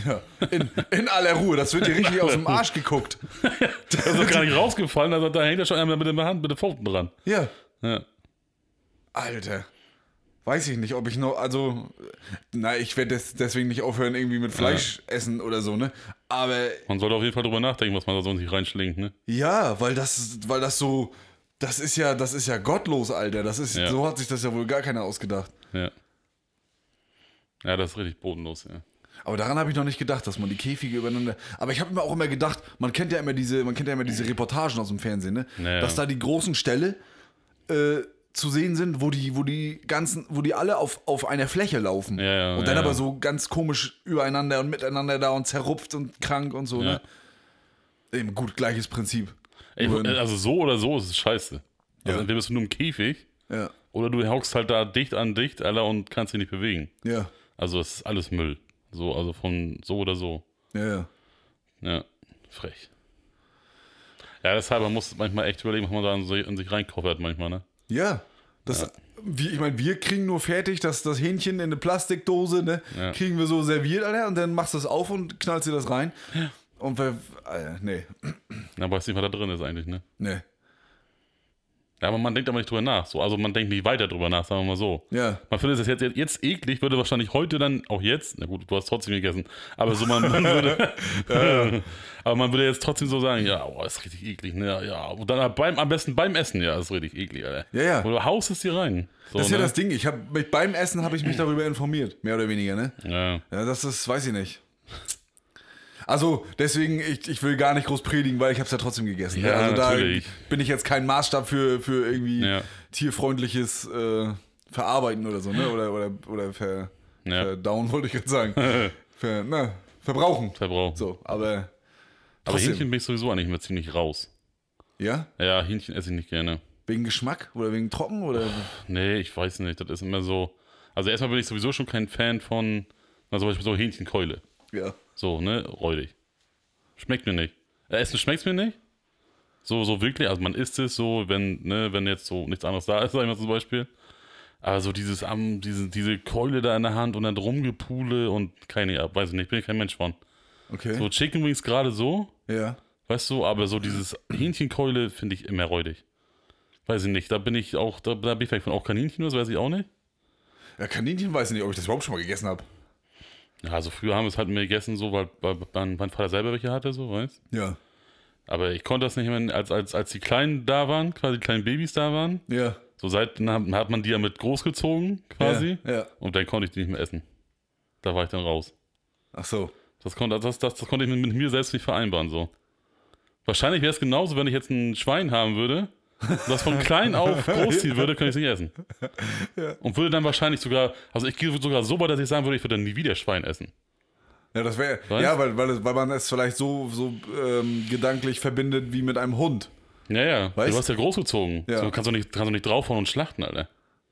Ja. In, in aller Ruhe, das wird dir richtig aus dem Arsch geguckt. [laughs] Das ist doch gar nicht rausgefallen, also da hängt ja schon einer mit der Hand, mit der Pfoten dran. Ja. Ja. Alter. Weiß ich nicht, ob ich noch, also, na, ich werde des, deswegen nicht aufhören, irgendwie mit Fleisch essen oder so, ne? Aber Man sollte auf jeden Fall drüber nachdenken, was man da so in sich reinschlingt, ne? ja, weil das, weil das so, das ist ja, das ist ja gottlos, Alter. Das ist, Ja. so hat sich das ja wohl gar keiner ausgedacht. Ja. Ja, das ist richtig bodenlos, ja. Aber daran habe ich noch nicht gedacht, dass man die Käfige übereinander. Aber ich habe mir auch immer gedacht, man kennt ja immer diese, man kennt ja immer diese Reportagen aus dem Fernsehen, ne? Naja. Dass da die großen Ställe äh, zu sehen sind, wo die, wo die ganzen, wo die alle auf, auf einer Fläche laufen. Ja, ja, und dann ja, aber so ganz komisch übereinander und miteinander da und zerrupft und krank und so, ne? Eben gut, gleiches Prinzip. Ey, also so oder so ist es scheiße. Also entweder bist du nur im Käfig oder du hockst halt da dicht an dicht, Alter, und kannst dich nicht bewegen. ja, Also es ist alles Müll. So, also von so oder so. ja, ja. Ja, frech. Ja, deshalb, man muss manchmal echt überlegen, was man da in sich, in sich reinkoffert manchmal, ne? Ja, das, Wie, ich meine, wir kriegen nur fertig das, das Hähnchen in eine Plastikdose, ne? Ja. Kriegen wir so serviert, Alter, und dann machst du es auf und knallst dir das rein. Und wir, Alter, nee, Ja, weiß nicht, was da drin ist eigentlich, ne? nee. Ja, aber man denkt aber nicht drüber nach. So, also man denkt nicht weiter drüber nach, sagen wir mal so. Ja, Man findet es jetzt, jetzt, jetzt eklig, würde wahrscheinlich heute dann, auch jetzt, na gut, du hast trotzdem gegessen, aber so man, man würde, [laughs] aber man würde jetzt trotzdem so sagen, ja, oh, ist richtig eklig, ne, ja, ja, und dann beim, am besten beim Essen, ja, ist richtig eklig, Alter. Ja, ja. Du haust es dir rein. So, das ist ja ne? das Ding. Ich mich beim Essen habe ich mich darüber informiert, mehr oder weniger, ne? Ja, Ja, das ist, weiß ich nicht. Also, deswegen, ich, ich will gar nicht groß predigen, weil ich habe es ja trotzdem gegessen. ne? Ja, also natürlich. da bin ich jetzt kein Maßstab für, für irgendwie Ja. tierfreundliches äh, Verarbeiten oder so, ne? Oder, oder, oder ver, Ja. verdauen, [laughs] wollte ich gerade sagen. [laughs] ver, na, verbrauchen. Verbrauch. So, aber. aber. Hähnchen bin ich sowieso eigentlich immer ziemlich raus. Ja? Ja, Hähnchen esse ich nicht gerne. Wegen Geschmack oder wegen Trocken oder. Nee, ich weiß nicht, das ist immer so, also erstmal bin ich sowieso schon kein Fan von, na, zum Beispiel so Hähnchenkeule. Ja. So, ne, räudig. Schmeckt mir nicht. Äh, Essen schmeckt's mir nicht. So, so wirklich, also man isst es so, wenn, ne, wenn jetzt so nichts anderes da ist, [laughs] sag ich mal zum Beispiel. Aber so dieses am, diese, diese Keule da in der Hand und dann rumgepule und keine, Ahnung, weiß ich nicht, bin ich kein Mensch von. Okay. So Chicken Wings gerade so, Ja. weißt du, aber so dieses Hähnchenkeule finde ich immer räudig. Weiß ich nicht, da bin ich auch, da, da bin ich vielleicht von auch Kaninchen, das weiß ich auch nicht. Ja, Kaninchen weiß ich nicht, ob ich das überhaupt schon mal gegessen habe. Ja, also früher haben wir es halt mehr gegessen, so, weil, weil mein, mein Vater selber welche hatte, so, weißt Ja. Aber ich konnte das nicht mehr, als, als, als die Kleinen da waren, quasi die kleinen Babys da waren. Ja. So seit, dann hat man die ja mit großgezogen, quasi. Ja. ja. Und dann konnte ich die nicht mehr essen. Da war ich dann raus. Ach so. Das konnte, das, das, das konnte ich mit, mit mir selbst nicht vereinbaren, so. Wahrscheinlich wäre es genauso, wenn ich jetzt ein Schwein haben würde, das von klein auf großziehen würde, könnte ich es nicht essen. Und würde dann wahrscheinlich sogar, also ich gehe sogar so weit, dass ich sagen würde, ich würde dann nie wieder Schwein essen. Ja, das wäre. Ja, weil, weil, weil man es vielleicht so, so ähm, gedanklich verbindet wie mit einem Hund. Ja, ja. Weißt? Du hast ja großgezogen. Ja. So kannst du nicht, kannst du nicht draufhauen und schlachten, Alter.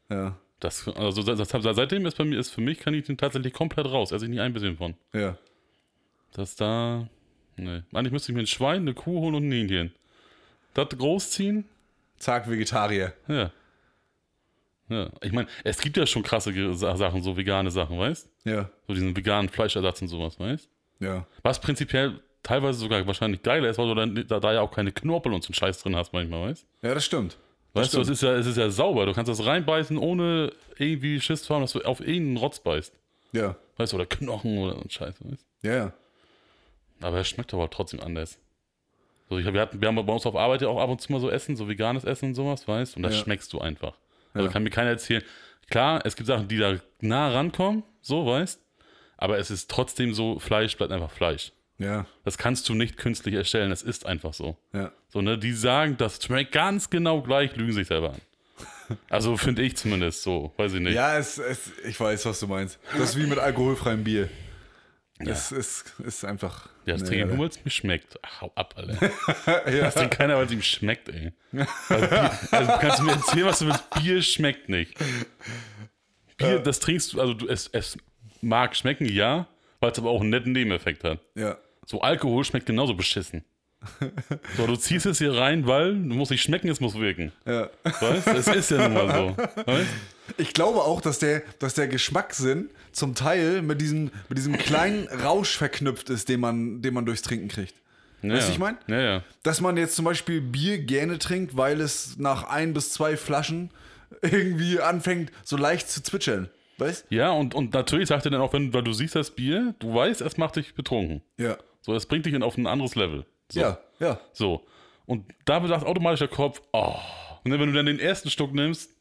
Ja. Das, also das, das, seitdem ist bei mir, ist für mich, kann ich den tatsächlich komplett raus. Esse ich nie ein bisschen von. Ja. Das da. Nee. Eigentlich müsste ich mir ein Schwein, eine Kuh holen und ein Hähnchen. Das großziehen? Zack, Vegetarier. Ja. Ja. Ich meine, es gibt ja schon krasse Sachen, so vegane Sachen, weißt Ja. So diesen veganen Fleischersatz und sowas, weißt Ja. Was prinzipiell teilweise sogar wahrscheinlich geiler ist, weil du dann da, da ja auch keine Knorpel und so einen Scheiß drin hast manchmal, weißt Ja, das stimmt. Das Weißt du, es ist, ja, es ist ja sauber. Du kannst das reinbeißen, ohne irgendwie Schiss zu haben, dass du auf irgendeinen Rotz beißt. Ja. Weißt du, oder Knochen oder so Scheiß, weißt Ja, ja. Aber es schmeckt aber trotzdem anders. So, ich, wir, hatten, wir haben bei uns auf Arbeit ja auch ab und zu mal so Essen, so veganes Essen und sowas, weißt du? Und das Ja. schmeckst du einfach. Also Ja. kann mir keiner erzählen. Klar, es gibt Sachen, die da nah rankommen, so weißt. Aber es ist trotzdem so, Fleisch bleibt einfach Fleisch. Ja, Das kannst du nicht künstlich erstellen, es ist einfach so. ja. So, ne, die sagen, das schmeckt ganz genau gleich, lügen sich selber an. [laughs] Also finde ich zumindest so, weiß ich nicht. Ja, es, es, ich weiß, was du meinst. Das ist wie mit alkoholfreiem Bier. Es ist, ist einfach. Ja, das trinke ich nur, weil es mir schmeckt. Ach, hau ab, Alter. [laughs] Das trinkt keiner, weil es ihm schmeckt, ey. Weil Bier, also kannst du mir erzählen, was du willst. Bier schmeckt nicht. Bier, das trinkst du, also du, es, es mag schmecken, ja, weil es aber auch einen netten Nebeneffekt hat. Ja. So Alkohol schmeckt genauso beschissen. So, du ziehst es hier rein, weil du musst nicht schmecken, es muss wirken. ja. Weißt? Es ist ja nun mal so. Weißt? Ich glaube auch, dass der, dass der Geschmackssinn zum Teil mit diesem, mit diesem kleinen Rausch verknüpft ist, den man, den man durchs Trinken kriegt. Ja, Weißt du, ich mein? Ja, ja. Dass man jetzt zum Beispiel Bier gerne trinkt, weil es nach ein bis zwei Flaschen irgendwie anfängt, so leicht zu zwitschern. Weißt Ja, und, und natürlich sagt er dann auch, wenn, weil du siehst das Bier, du weißt, es macht dich betrunken. Ja. So, es bringt dich auf ein anderes Level. So. Ja, ja. So. Und da sagt automatisch der Kopf, oh. Und dann, wenn du dann den ersten Stück nimmst,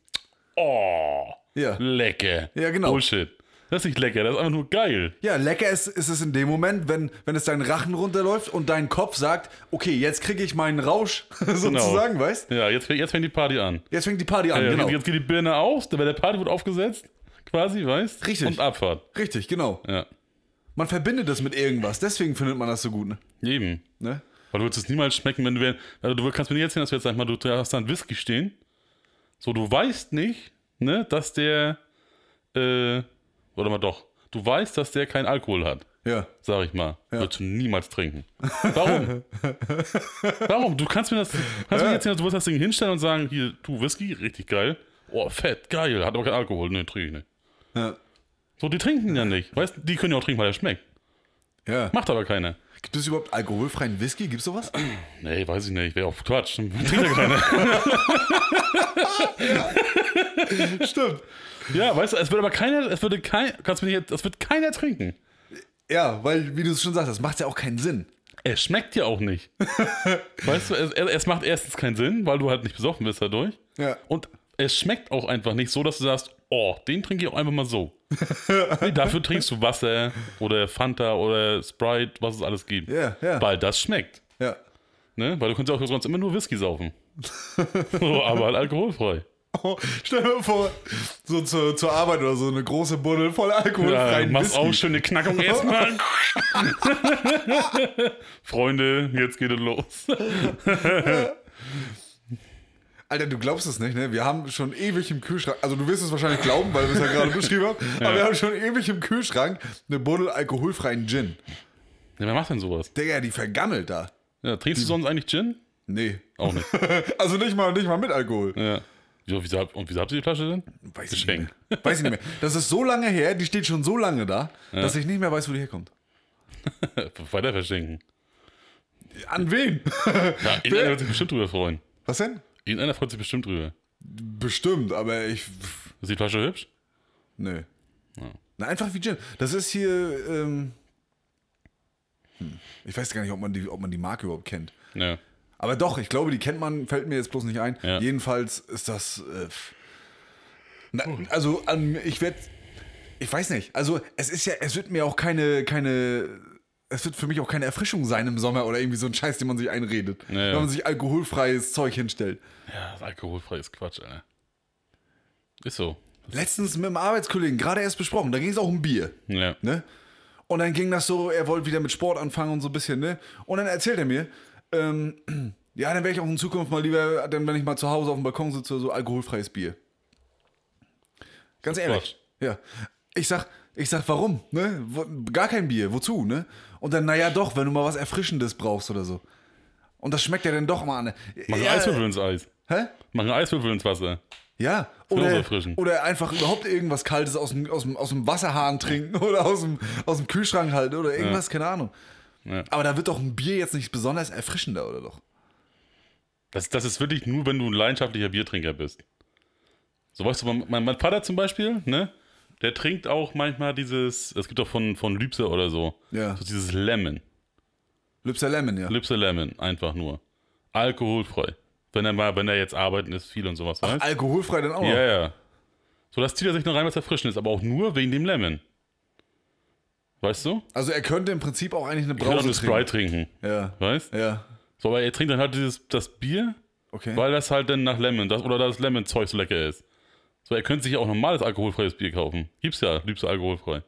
oh, Ja. lecker. Ja, genau. Bullshit. Das ist nicht lecker, das ist einfach nur geil. Ja, lecker ist, ist es in dem Moment, wenn, wenn es deinen Rachen runterläuft und dein Kopf sagt, okay, jetzt kriege ich meinen Rausch, [laughs] sozusagen, weißt Ja, jetzt, jetzt fängt die Party an. Jetzt fängt die Party an, Ja, genau. Jetzt geht die Birne aus, der der Party wird aufgesetzt, quasi, weißt Richtig. Und Abfahrt. Richtig, genau. Ja. Man verbindet das mit irgendwas, deswegen findet man das so gut, ne? Eben. ne? Weil du würdest es niemals schmecken, wenn du, also du kannst mir nicht erzählen, dass du jetzt, sag mal, du hast da einen Whisky stehen. So, du weißt nicht, ne, dass der, äh, oder mal doch, du weißt, dass der keinen Alkohol hat, Ja. sag ich mal. Würdest du niemals trinken. Warum? [laughs] Warum? Du kannst mir das, kannst mir jetzt du wirst das Ding hinstellen und sagen, hier, du Whisky, richtig geil. Oh, fett, geil, hat aber keinen Alkohol. Ne, trinke ich nicht. Ja. So, die trinken ja nicht. Weißt die können ja auch trinken, weil er schmeckt. ja. Macht aber keiner. Gibt es überhaupt alkoholfreien Whisky? Gibt's sowas? [clears throat] Nee, weiß ich nicht. Wäre auch Quatsch. [laughs] Ja. [laughs] Stimmt. Ja, weißt du, es würde aber keiner, es würde kein, kannst du mir nicht, es wird keiner trinken. Ja, weil, wie du es schon sagst, das macht ja auch keinen Sinn. Es schmeckt ja auch nicht. [laughs] weißt du, es, es macht erstens keinen Sinn, weil du halt nicht besoffen bist dadurch. Ja. Und es schmeckt auch einfach nicht so, dass du sagst, oh, den trinke ich auch einfach mal so. nee, dafür trinkst du Wasser oder Fanta oder Sprite, was es alles gibt. Ja, ja. Weil das schmeckt. Ja. Ne? Weil du kannst ja auch sonst immer nur Whisky saufen. so, aber halt alkoholfrei. Oh, stell dir mal vor, so zur, zur Arbeit oder so eine große Buddel voll Ja, alkoholfreien machst Whisky. auch schöne Knackung erstmal. [laughs] Freunde, jetzt geht es los. [laughs] Alter, du glaubst es nicht, ne? Wir haben schon ewig im Kühlschrank, also du wirst es wahrscheinlich glauben, weil wir es ja gerade [laughs] beschrieben haben, aber wir haben schon ewig im Kühlschrank eine Buddel alkoholfreien Gin. Ja, wer macht denn sowas? Digga, die vergammelt da. Ja, trinkst du sonst eigentlich Gin? Nee. Auch nicht. [laughs] Also nicht mal, nicht mal mit Alkohol. Ja. Wieso, wieso, und wieso habt ihr die Flasche denn? Weiß ich, nicht mehr. weiß ich nicht mehr. [laughs] Das ist so lange her, die steht schon so lange da, dass ich nicht mehr weiß, wo die herkommt. Weiter verschenken. An wen? Ja, irgendeiner wird sich bestimmt drüber freuen. Was denn? Irgendeiner freut sich bestimmt drüber. Bestimmt, aber ich. Ist die Flasche hübsch? Nö. Na, einfach wie Gin. Das ist hier. Ähm, hm, ich weiß gar nicht, ob man, die, ob man die Marke überhaupt kennt. Ja. Aber doch, ich glaube, die kennt man, fällt mir jetzt bloß nicht ein. Ja. Jedenfalls ist das. Äh, na, also, ähm, ich werde. Ich weiß nicht. Also, es ist ja, es wird mir auch keine, keine. Es wird für mich auch keine Erfrischung sein im Sommer oder irgendwie so ein Scheiß, den man sich einredet. Ja, ja. Wenn man sich alkoholfreies Zeug hinstellt. Ja, das alkoholfrei ist Quatsch, Alter. Ist so. Letztens mit einem Arbeitskollegen gerade erst besprochen, da ging es auch um Bier. Ja. Ne? Und dann ging das so, er wollte wieder mit Sport anfangen und so ein bisschen, ne? Und dann erzählt er mir, ähm, [clears throat] ja, dann wäre ich auch in Zukunft mal lieber, dann wenn ich mal zu Hause auf dem Balkon sitze, so alkoholfreies Bier. Ganz ehrlich. Quatsch. Ja. Ich sag, ich sag, warum? Ne? Gar kein Bier, wozu, ne? Und dann, naja, doch, wenn du mal was Erfrischendes brauchst oder so. Und das schmeckt ja dann doch mal an. Mach ja, Eiswürfel ins Eis. Hä? Mach einen Eiswürfel ins Wasser. Ja, oder, oder einfach überhaupt irgendwas Kaltes aus dem, aus dem, aus dem Wasserhahn trinken oder aus dem, aus dem Kühlschrank halten oder irgendwas, keine Ahnung. Ja. Aber da wird doch ein Bier jetzt nicht besonders erfrischender, oder doch? Das, das ist wirklich nur, wenn du ein leidenschaftlicher Biertrinker bist. So weißt du, mein, mein Vater zum Beispiel, ne? Der trinkt auch manchmal dieses, es gibt auch von, von Lübse oder so, Ja. so dieses Lemon. Lübser Lemon, ja. Lübse Lemon, einfach nur. Alkoholfrei. Wenn er mal, wenn er jetzt arbeiten ist, viel und sowas, weißt Alkoholfrei dann auch. Ja, ja. So, das zieht er sich noch rein, was erfrischend ist, aber auch nur wegen dem Lemon. Weißt du? Also er könnte im Prinzip auch eigentlich eine Brause eine Sprite trinken. trinken. Ja. Weißt Ja. So, aber er trinkt dann halt dieses, das Bier, Okay. weil das halt dann nach Lemon, das, oder das Lemon-Zeug so lecker ist. So, er könnte sich ja auch normales alkoholfreies Bier kaufen. Gibt's ja, liebst du alkoholfrei.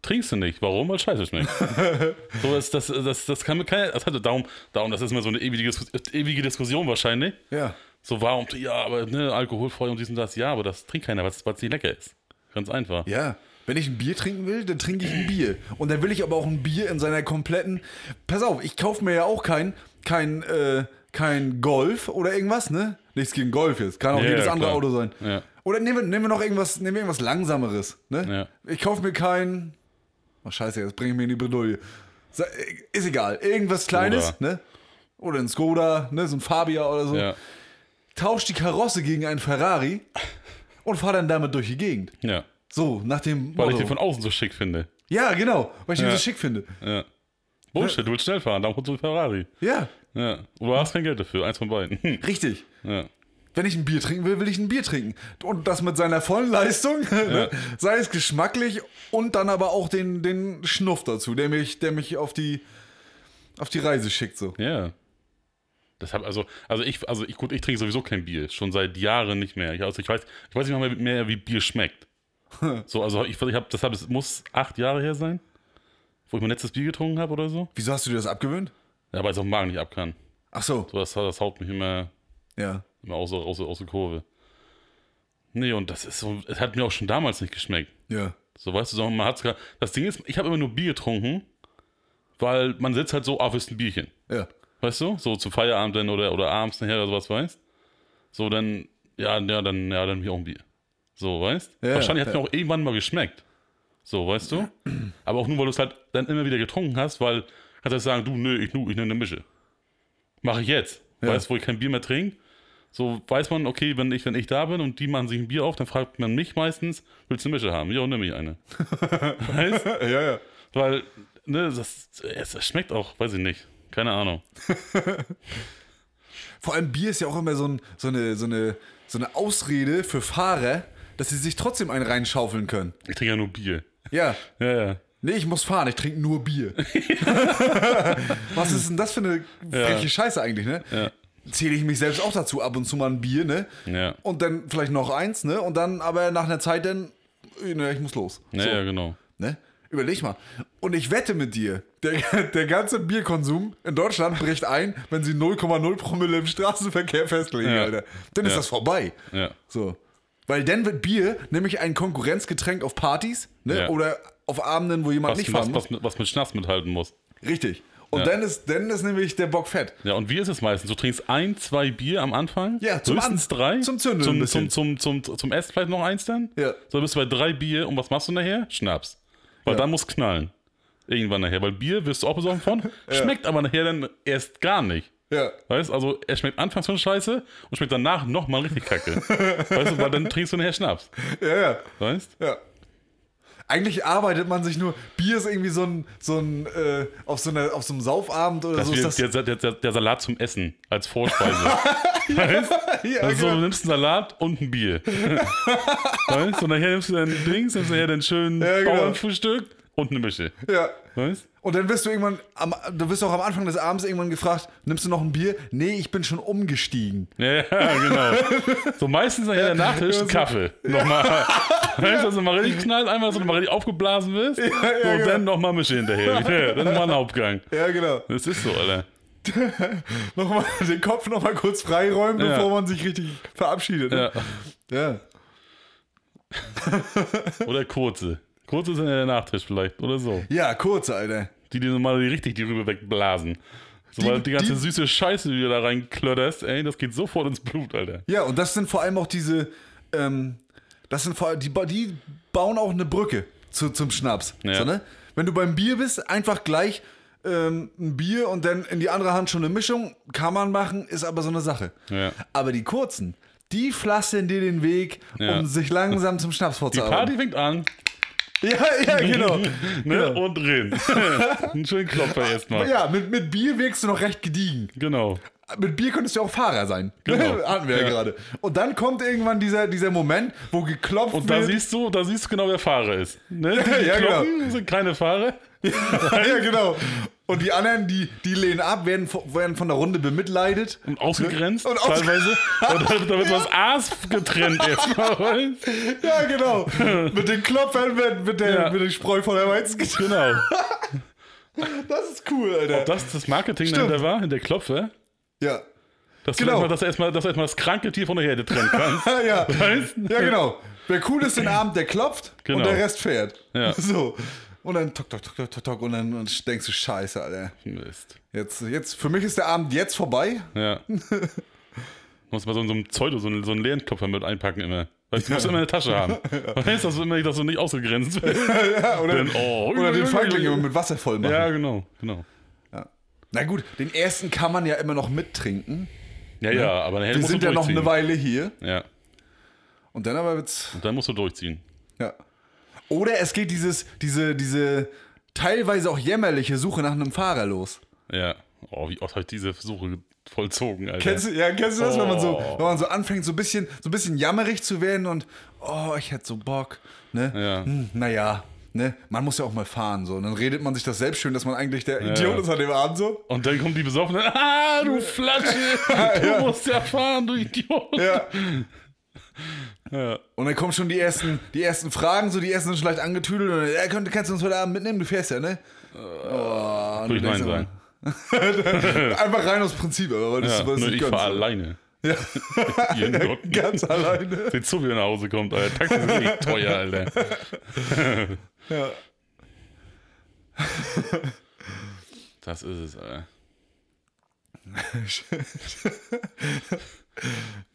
Trinkst du nicht. Warum? Weil scheiße schmeckt. [laughs] so, das, das, das, das kann mir keiner. Das hatte darum, darum, das ist immer so eine ewige, ewige Diskussion wahrscheinlich. Ja. So, warum, ja, aber ne, alkoholfrei und dies und das, ja, aber das trinkt keiner, weil es nicht lecker ist. Ganz einfach. Ja. Wenn ich ein Bier trinken will, dann trinke ich ein Bier. Und dann will ich aber auch ein Bier in seiner kompletten. Pass auf, ich kaufe mir ja auch kein, kein, äh, kein Golf oder irgendwas, ne? Nichts gegen Golf jetzt. Kann auch Ja, jedes ja, andere. Auto sein. Ja. Oder nehmen wir, nehmen wir noch irgendwas, nehmen wir irgendwas Langsameres, ne? Ja. Ich kaufe mir kein. Oh, scheiße, jetzt bringe ich mir in die Bredouille. Ist egal. Irgendwas Kleines, ne? Oder ein Skoda, ne? So ein Fabia oder so. Ja. Tausch die Karosse gegen einen Ferrari und fahr dann damit durch die Gegend. Ja. So, nach dem Weil ich Motto. den von außen so schick finde. Ja, genau, weil ich den Ja. so schick finde. Ja. Bullshit, du willst schnell fahren, darum holst du einen Ferrari. Ja, Ja. Oder du hast kein Geld dafür, eins von beiden. [laughs] richtig. ja. Wenn ich ein Bier trinken will, will ich ein Bier trinken. Und das mit seiner vollen Leistung, [laughs] ne? sei es geschmacklich und dann aber auch den, den Schnuff dazu, der mich, der mich auf, die, auf die Reise schickt. So. Ja. Deshalb, also, also ich, also ich, gut, ich trinke sowieso kein Bier, schon seit Jahren nicht mehr. Ich, also ich weiß, ich weiß nicht mal mehr, wie Bier schmeckt. [laughs] So, also ich, ich habe, deshalb, es muss acht Jahre her sein, wo ich mein letztes Bier getrunken habe oder so. Wieso hast du dir das abgewöhnt? Ja, weil es auf dem Magen nicht ab kann. Ach so, So, das, das haut mich immer, ja. Immer aus, aus, aus der Kurve. Nee, und das ist so, es hat mir auch schon damals nicht geschmeckt. Ja. So, weißt du, sondern man hat's gar, das Ding ist, ich habe immer nur Bier getrunken, weil man sitzt halt so, auf ist ein Bierchen. Ja. Weißt du? So zum Feierabend dann oder, oder abends nachher oder sowas, weißt So, dann, ja, ja, dann, ja, dann wie auch ein Bier. So, weißt Ja, Wahrscheinlich hat ja. mir auch irgendwann mal geschmeckt. So, weißt du? [clears throat] Aber auch nur, weil du es halt dann immer wieder getrunken hast, weil kannst du sagen, du, nö, ich, nu, ich nehme eine Mische. Mache ich jetzt. Ja. Weißt wo ich kein Bier mehr trinke? So weiß man, okay, wenn ich, wenn ich da bin und die machen sich ein Bier auf, dann fragt man mich meistens, willst du eine Mische haben? Ja, nimm ich eine. [laughs] weißt Ja, ja. Weil, ne, das, es schmeckt auch, weiß ich nicht. Keine Ahnung. [laughs] Vor allem Bier ist ja auch immer so, ein, so, eine, so, eine, so eine Ausrede für Fahrer, dass sie sich trotzdem einen reinschaufeln können. Ich trinke ja nur Bier. Ja. Ja, ja. Nee, ich muss fahren, ich trinke nur Bier. [laughs] Was ist denn das für eine freche Scheiße eigentlich, ne? Ja. Zähle ich mich selbst auch dazu, ab und zu mal ein Bier, ne? Ja. Und dann vielleicht noch eins, ne? Und dann aber nach einer Zeit dann, äh, ne, ich muss los. Ja, so, ja, genau. ne? Überleg mal. Und ich wette mit dir, der, [laughs] der ganze Bierkonsum in Deutschland bricht ein, wenn sie 0,0 Promille im Straßenverkehr festlegen, Ja. Alter. Dann ist Ja. das vorbei. Ja. So. Weil dann wird Bier nämlich ein Konkurrenzgetränk auf Partys, ne? Oder auf Abenden, wo jemand Was, nicht was, fahren muss. was, was mit Schnaps mithalten muss. Richtig. Und Ja. dann, ist, dann ist nämlich der Bock fett. Ja, und wie ist es meistens? Du trinkst ein, zwei Bier am Anfang. Ja, zum höchstens An- drei. zum Zündeln ein Zum, zum, zum, zum, zum Essen vielleicht noch eins dann. Ja. So, dann bist du bei drei Bier und was machst du nachher? Schnaps. Weil Ja. dann muss knallen. Irgendwann nachher. Weil Bier wirst du auch besoffen von, [laughs] schmeckt aber nachher dann erst gar nicht. Ja. Weißt also er schmeckt anfangs schon scheiße und schmeckt danach nochmal richtig kacke. [laughs] weißt du, weil dann trinkst du nachher Schnaps. Ja, ja. Weißt Ja. Eigentlich arbeitet man sich nur. Bier ist irgendwie so ein, so ein äh, auf, so einer, auf so einem Saufabend oder Das so. Ist das, der, der, der, Salat zum Essen als Vorspeise. [laughs] weißt ja, Also genau. du nimmst einen Salat und ein Bier. [laughs] weißt? Und nachher nimmst du deinen Drinks, nimmst du nachher dein schönen Ja, genau. Bauernfrühstück und eine Mische. ja. Weißt Und dann wirst du irgendwann, am, du wirst auch am Anfang des Abends irgendwann gefragt, nimmst du noch ein Bier? Nee, ich bin schon umgestiegen. Ja, ja, genau. So meistens nachher der Nachtisch ein Kaffee. Nochmal. [laughs] Weißt du, also mal richtig knallt, einmal so du mal richtig aufgeblasen bist. ja, so, und genau. dann nochmal Mische hinterher. [laughs] Ja, dann mal ein Hauptgang. Ja, genau. Das ist so, Alter. [laughs] Nochmal den Kopf nochmal kurz freiräumen, Ja. bevor man sich richtig verabschiedet. Ja. Ne? Ja. Oder kurze. Kurze sind ja der Nachtisch vielleicht. Oder so. ja, kurze, Alter. Die dir mal richtig die Rübe wegblasen. So, weil Die- die ganze die- süße Scheiße, die du da reinklötterst, ey, das geht sofort ins Blut, Alter. Ja, und das sind vor allem auch diese, ähm, das sind vor allem, die, die bauen auch eine Brücke zu, zum Schnaps. Ja. So, ne? Wenn du beim Bier bist, einfach gleich ähm, ein Bier und dann in die andere Hand schon eine Mischung, kann man machen, ist aber so eine Sache. Ja. Aber die kurzen, die pflastern dir den Weg, Ja. um sich langsam zum Schnaps Die vorzuarbeiten. Party fängt an. Ja, ja, genau. [laughs] Ne? Und drin. [laughs] Einen schönen Klopfer erstmal. Ja, mit, mit Bier wirkst du noch recht gediegen. Genau. Mit Bier könntest du auch Fahrer sein. Genau. [laughs] Hatten wir ja, Ja. gerade. Und dann kommt irgendwann dieser, dieser Moment, wo geklopft Und da wird. siehst du, da siehst du genau, wer Fahrer ist. Ne? Die Ja, genau. Kloppen sind keine Fahrer. Ja, genau. Und die anderen, die, die lehnen ab, werden, von- werden von der Runde bemitleidet. Und ausgegrenzt, Und aus- teilweise. [laughs] Und da, wird das Aas getrennt erstmal. [laughs] Ja, genau. mit den Klopfern wird, wird, der, Ja. wird der Spreu von der Weizen getrennt. Genau. [laughs] Das ist cool, Alter. Das das Marketing Stimmt. dahinter war, in der Klopfe, ja. dass Genau. du erstmal, dass erstmal, erstmal das kranke Tier von der Herde trennen kannst. ja. weißt? Ja, genau. Wer cool ist den Abend, der klopft Genau. und der Rest fährt. Ja. So. Und dann tok, tok, tok, tok, tok, tok und dann und denkst du, scheiße, Alter. Mist. Jetzt, jetzt, für mich ist der Abend jetzt vorbei. Ja. [laughs] Muss mal so in so einem Pseudo, so einen, so einen leeren Klopfer mit einpacken immer. Weißt du, du musst immer eine Tasche haben. [laughs] Weißt du, dass du immer, dass du nicht ausgegrenzt wirst. [laughs] Ja, oder, Denn, oh, oder den Feigling immer mit Wasser voll machen. Ja, genau, genau. Ja. Na gut, den ersten kann man ja immer noch mittrinken. Ja, ja, aber nachher Wir sind ja noch eine Weile hier. Ja, Und dann aber wird's. und dann musst du durchziehen. Ja. Oder es geht dieses, diese, diese teilweise auch jämmerliche Suche nach einem Fahrer los. Ja. Oh, wie oft habe ich diese Versuche vollzogen, Alter. Kennst du, ja, kennst du das, wenn man so, Oh. wenn man so anfängt, so ein bisschen, so ein bisschen jammerig zu werden und oh, ich hätte so Bock, ne? Ja. Hm, naja, ne? Man muss ja auch mal fahren, so. Und dann redet man sich das selbst schön, dass man eigentlich der Idiot ja. ist an dem Abend so. Und dann kommt die Besoffene. [laughs] Ah, du Flatsche! [laughs] Du musst ja fahren, du Idiot! Ja. [laughs] Ja. Und dann kommen schon die ersten, die ersten Fragen, so die ersten sind schon leicht angetüdelt und dann, ja, könnt, kannst du uns heute Abend mitnehmen? Du fährst ja, ne? Oh, Würde ich du Nein sagen. [laughs] Einfach rein aus Prinzip, aber weil das, Ja, nicht ich fahre alleine. Ja. [laughs] [laughs] Ganz alleine. Seht zu, wie er nach Hause kommt, Alter. Taxi ist echt teuer, Alter. Ja. Das ist es, Alter.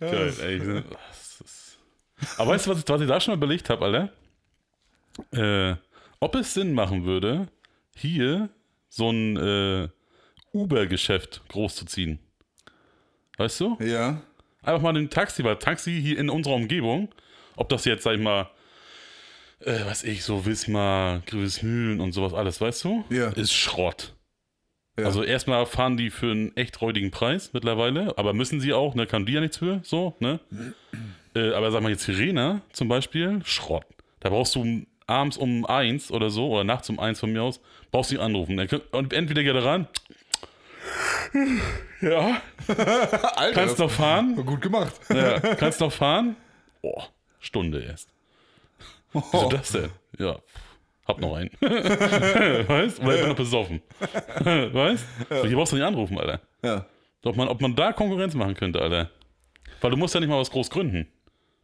Geil, ey. Aber weißt du, was ich, was ich da schon mal überlegt habe, Alter? Äh, ob es Sinn machen würde, hier so ein äh, Uber-Geschäft groß zu ziehen. Weißt du? Ja. Einfach mal den Taxi, weil Taxi hier in unserer Umgebung, ob das jetzt, sag ich mal, äh, was ich, so Wismar, Grüßmühlen und sowas alles, weißt du? Ja. Ist Schrott. Ja. Also erstmal fahren die für einen echt räudigen Preis mittlerweile, aber müssen sie auch, ne, kann die ja nichts für, so, ne? Äh, aber sag mal jetzt Sirena zum Beispiel, Schrott. Da brauchst du abends um eins oder so, oder nachts um eins von mir aus, brauchst du ihn anrufen. Und entweder geht er ran, [laughs] ja, Alter, kannst noch fahren, gut gemacht. ja, [laughs] kannst noch fahren? Boah, Stunde erst. Wieso das denn? Ja, hab noch einen. [laughs] weißt? Oder ich bin noch besoffen. weißt? So, hier brauchst du nicht anrufen, Alter. Ja. Ob man, ob man da Konkurrenz machen könnte, Alter. Weil du musst ja nicht mal was groß gründen.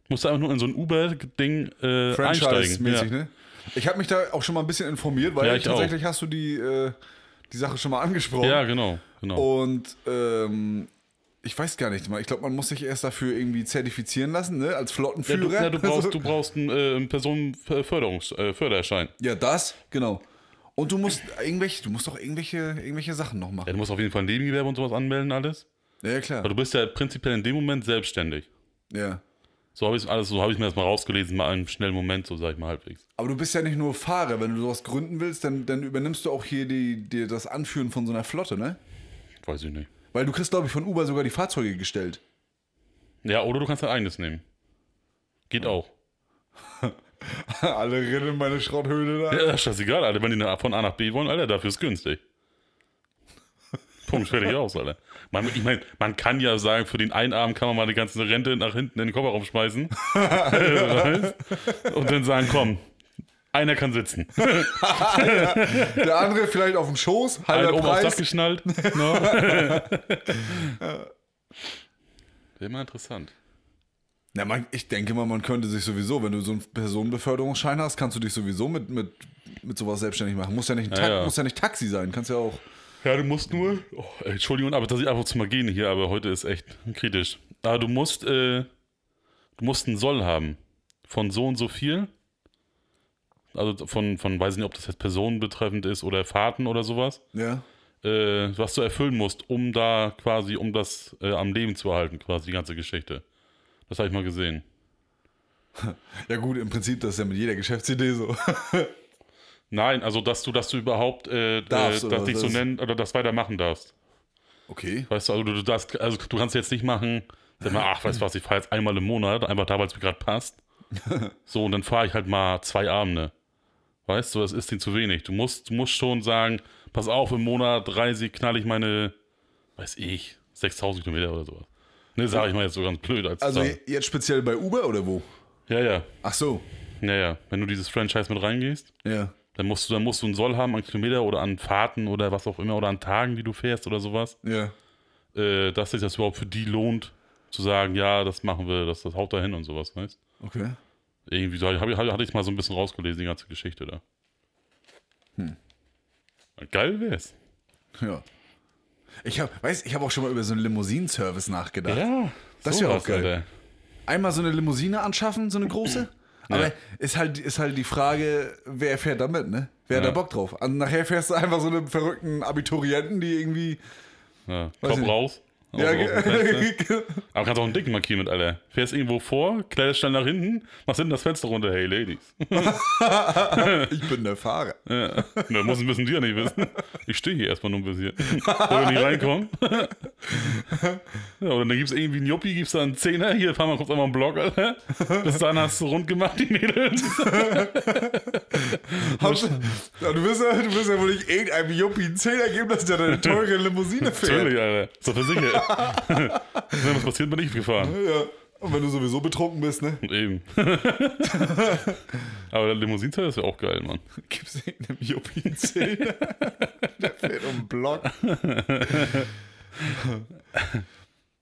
Du musst einfach nur in so ein Uber-Ding äh, einsteigen. Franchise-mäßig, Ja. ne? Ich habe mich da auch schon mal ein bisschen informiert, weil Ja, ich tatsächlich hast du die, äh, die Sache schon mal angesprochen. ja, genau. genau. Und ähm, ich weiß gar nicht mal. Ich glaube, man muss sich erst dafür irgendwie zertifizieren lassen, ne? Als Ja, Flottenführer. du, ja, du brauchst, [laughs] du brauchst einen äh, einen Personenförderungs äh, ja, das, genau. Und du musst irgendwelche, du musst doch irgendwelche, irgendwelche Sachen noch Ja, machen. du musst auf jeden Fall ein Nebengewerbe und sowas anmelden, alles. Ja, ja klar. Aber du bist ja prinzipiell in dem Moment selbstständig. Ja. So habe ich alles, so habe ich mir das mal rausgelesen, mal einen schnellen Moment, so sag ich mal halbwegs. Aber du bist ja nicht nur Fahrer. Wenn du sowas gründen willst, dann, dann übernimmst du auch hier die, die, das Anführen von so einer Flotte, ne? Weiß ich nicht. Weil du kriegst, glaube ich, von Uber sogar die Fahrzeuge gestellt. Ja, oder du kannst dein eigenes nehmen. Geht auch. [laughs] Alle rennen in meine Schrotthöhle da. Ja, scheißegal, Alter. Wenn die von A nach B wollen, Alter, dafür ist günstig. Punkt, fertig aus, Alter. Man, ich meine, man kann ja sagen, für den einen Abend kann man mal die ganze Rente nach hinten in den Kofferraum schmeißen. Weißt? [laughs] Und dann sagen, komm, einer kann sitzen. [laughs] Der andere vielleicht auf dem Schoß, halber oben aufs Dach Preis. geschnallt. [laughs] No. Wäre mal interessant. Ja, man, ich denke mal, man könnte sich sowieso, wenn du so einen Personenbeförderungsschein hast, kannst du dich sowieso mit, mit, mit sowas selbstständig machen. Muss ja nicht, ein Ja, ja. Muss ja nicht Taxi sein, kannst ja auch. Ja, du musst nur. Oh, Entschuldigung, aber dass ich einfach zu mal gehen hier, aber heute ist echt kritisch. Aber du musst, äh, du musst einen Soll haben. Von so und so viel. Also von, von, weiß ich nicht, ob das jetzt Personen betreffend ist oder Fahrten oder sowas. Ja. Äh, was du erfüllen musst, um da quasi, um das äh, am Leben zu erhalten, quasi die ganze Geschichte. Das habe ich mal gesehen. [laughs] Ja gut, im Prinzip, das ist ja mit jeder Geschäftsidee so. [laughs] Nein, also dass du, dass du überhaupt äh, Darfst, äh, dass dich was so nennen oder das weitermachen darfst. Okay. Weißt du, also du darfst, also du kannst jetzt nicht machen, sag mal, ach, weißt du was, ich fahre jetzt einmal im Monat, einfach da, weil es mir gerade passt. [laughs] So, und dann fahre ich halt mal zwei Abende. Weißt du, das ist denen zu wenig. Du musst, du musst schon sagen, pass auf, im Monat reise knall ich meine, weiß ich, 6000 Kilometer oder sowas. Ne, sage ich mal jetzt so ganz blöd. Als Also Zahl. jetzt speziell bei Uber oder wo? ja, ja, Ach so. ja, ja. Wenn du dieses Franchise mit reingehst, Ja. Dann musst du, dann musst du einen Soll haben an Kilometer oder an Fahrten oder was auch immer oder an Tagen, die du fährst oder sowas, Ja. äh, dass sich das überhaupt für die lohnt, zu sagen, ja, das machen wir, das, das haut da hin und sowas, weißt Okay. Irgendwie so, hab, hab, hatte ich mal so ein bisschen rausgelesen, die ganze Geschichte da. Hm. Geil wär's. Ja. Ich habe, weiß, ich habe auch schon mal über so einen Limousinenservice nachgedacht. Ja, Das wär auch sowas, geil. Alter. Einmal so eine Limousine anschaffen, so eine große. Aber ist halt, ist halt die Frage, wer fährt damit, ne? Wer hat Ja. da Bock drauf? Also nachher fährst du [laughs] einfach so einen verrückten Abiturienten, die irgendwie. Ja, Kopf raus. Ja, [laughs] ge- Aber kannst auch einen dicken markieren mit, Alter. Fährst irgendwo vor, kleidest schnell nach hinten, machst hinten das Fenster runter, hey Ladies. [laughs] ich bin der Fahrer. [laughs] Ja. Na, muss, müssen die ja nicht wissen. Ich stehe hier erstmal nur ein bisschen. Wollen wir nicht reinkommen? ja, oder dann gibt's irgendwie einen Juppie, gibt's da einen Zehner, hier fahren wir kurz einmal einen Block, Alter. Bis dann hast du rund gemacht, die Mädels. Ja, du wirst ja, du wirst ja wohl nicht irgendeinem Juppie einen Zehner geben, dass der eine teure Limousine fährt. Natürlich, Alter. So versichert. [laughs] Was passiert, bin ich gefahren. Ja. Und wenn du sowieso betrunken bist, ne? Eben. [laughs] Aber der Limousinenservice ist ja auch geil, Mann. Gibst du irgendeinem Juppie einen Zehner? [laughs] der fährt um den Block.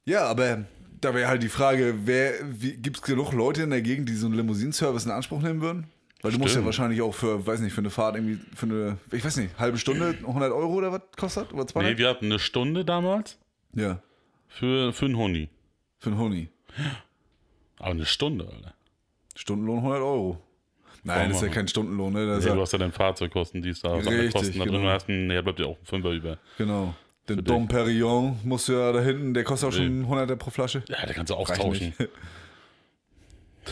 ja, aber da wäre halt die Frage, wer, gibt es genug Leute in der Gegend, die so einen Limousinenservice in Anspruch nehmen würden? Weil du musst ja Stimmt. wahrscheinlich auch für, weiß nicht, für eine Fahrt irgendwie, für eine, ich weiß nicht, halbe Stunde 100 Euro oder was kostet? Oder 200? Nee, wir hatten eine Stunde damals ja, für, für einen Huni. für einen Honi. Aber eine Stunde, Alter. Stundenlohn 100 Euro. Nein, das ist ja kein Stundenlohn, ne? Das ist Ja, ja, du hast ja dann Fahrzeugkosten, die ist da, Richtig, Kosten da drin. genau. Du hast einen, nee, bleibt ja auch ein Fünfer über. genau. Den. Dom Perignon musst du ja da hinten, der kostet auch schon Nee. 100 pro Flasche. Ja, da kannst du Reicht austauschen. nicht. [laughs]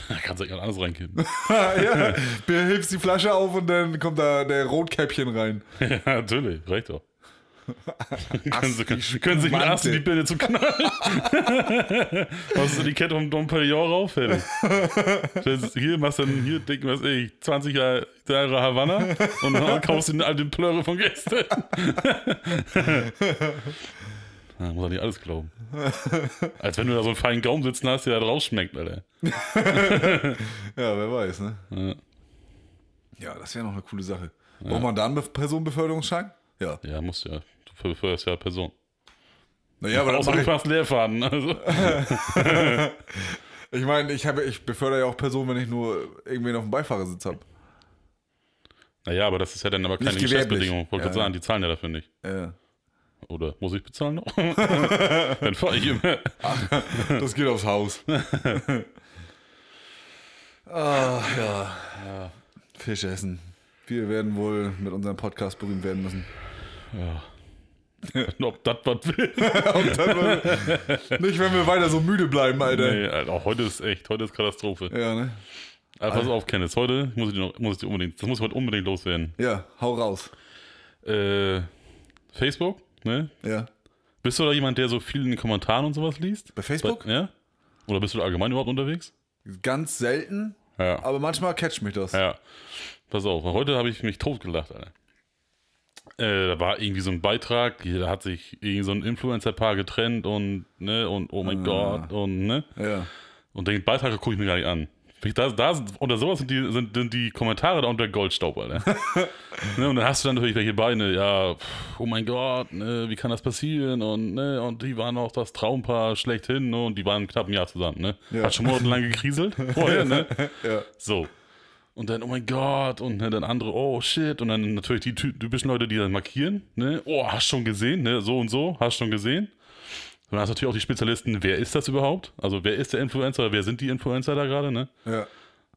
Da kannst du [laughs] ja alles reinkippen. ja, behilfst die Flasche auf und dann kommt da der Rotkäppchen rein. [laughs] ja, natürlich, reicht doch. [laughs] können, sie, können, sich mit Spumante. Ast in die Birne zu knallen. [laughs] Machst du die Kette um Dom Perignon rauf, fertig. Hier machst du dann, hier, denk, was ich, 20 Jahre, Havanna und dann kaufst du den alten Plöre von gestern. [laughs] Da muss er nicht alles glauben. Als wenn du da so einen feinen Gaumen sitzen hast, der da draus schmeckt, Alter. Ja, wer weiß, ne? Ja. Ja, das wäre noch eine coole Sache. Braucht man da einen Be Personenbeförderungsschein? Ja. Ja, musst du ja. Du beförderst ja Person. Naja, aber Außer du fährst Leerfaden. Also. [laughs] ich meine, ich, habe- ich befördere ja auch Personen, wenn ich nur irgendwen auf dem Beifahrersitz habe. Naja, aber das ist ja dann aber keine. Geschäftsbedingung. Wollte Ja, gerade sagen, die zahlen ja dafür nicht. Ja. Oder muss ich bezahlen noch? dann fahre ich immer. Das geht aufs Haus. [laughs] ah, ja. Fisch essen. Wir werden wohl mit unserem Podcast berühmt werden müssen. Und [laughs] [laughs] Ob das was will. Nicht, wenn wir weiter so müde bleiben, Alter. Nee, Alter, heute ist echt, heute ist Katastrophe. Ja, ne? Aber pass auf, Kenneth, heute muss ich, noch, muss ich dir unbedingt, das muss heute unbedingt loswerden. Ja, hau raus. Äh, Facebook, ne? Ja. Bist du da jemand, der so viel in den Kommentaren und sowas liest? Bei Facebook? Ja? Oder bist du da allgemein überhaupt unterwegs? Ganz selten, Ja. aber manchmal catcht mich das. Ja. Pass auf, heute habe ich mich totgelacht, Alter. Äh, da war irgendwie so ein Beitrag, da hat sich irgendwie so ein Influencer-Paar getrennt und, ne, und oh mein Gott, und, ne. Ja. Und den Beitrag gucke ich mir gar nicht an. Da, da, sind- unter sowas sind die, sind, sind die Kommentare da unter Goldstaub, Alter. [laughs] ne, und dann hast du dann natürlich welche Beine, ja, pff, oh mein Gott, ne, wie kann das passieren? Und, ne, und die waren auch das Traumpaar schlechthin, ne, und die waren knapp ein Jahr zusammen, ne. Ja. Hat schon monatelang gekriselt [laughs] vorher, ne. Ja. So. Und dann, oh mein Gott, und ne, dann andere, oh shit. Und dann natürlich die ty- typischen Leute, die dann markieren, ne? Oh, hast schon gesehen, ne? So und so, hast schon gesehen. Und dann hast du natürlich auch die Spezialisten, wer ist das überhaupt? Also wer ist der Influencer, wer sind die Influencer da gerade, ne? Ja.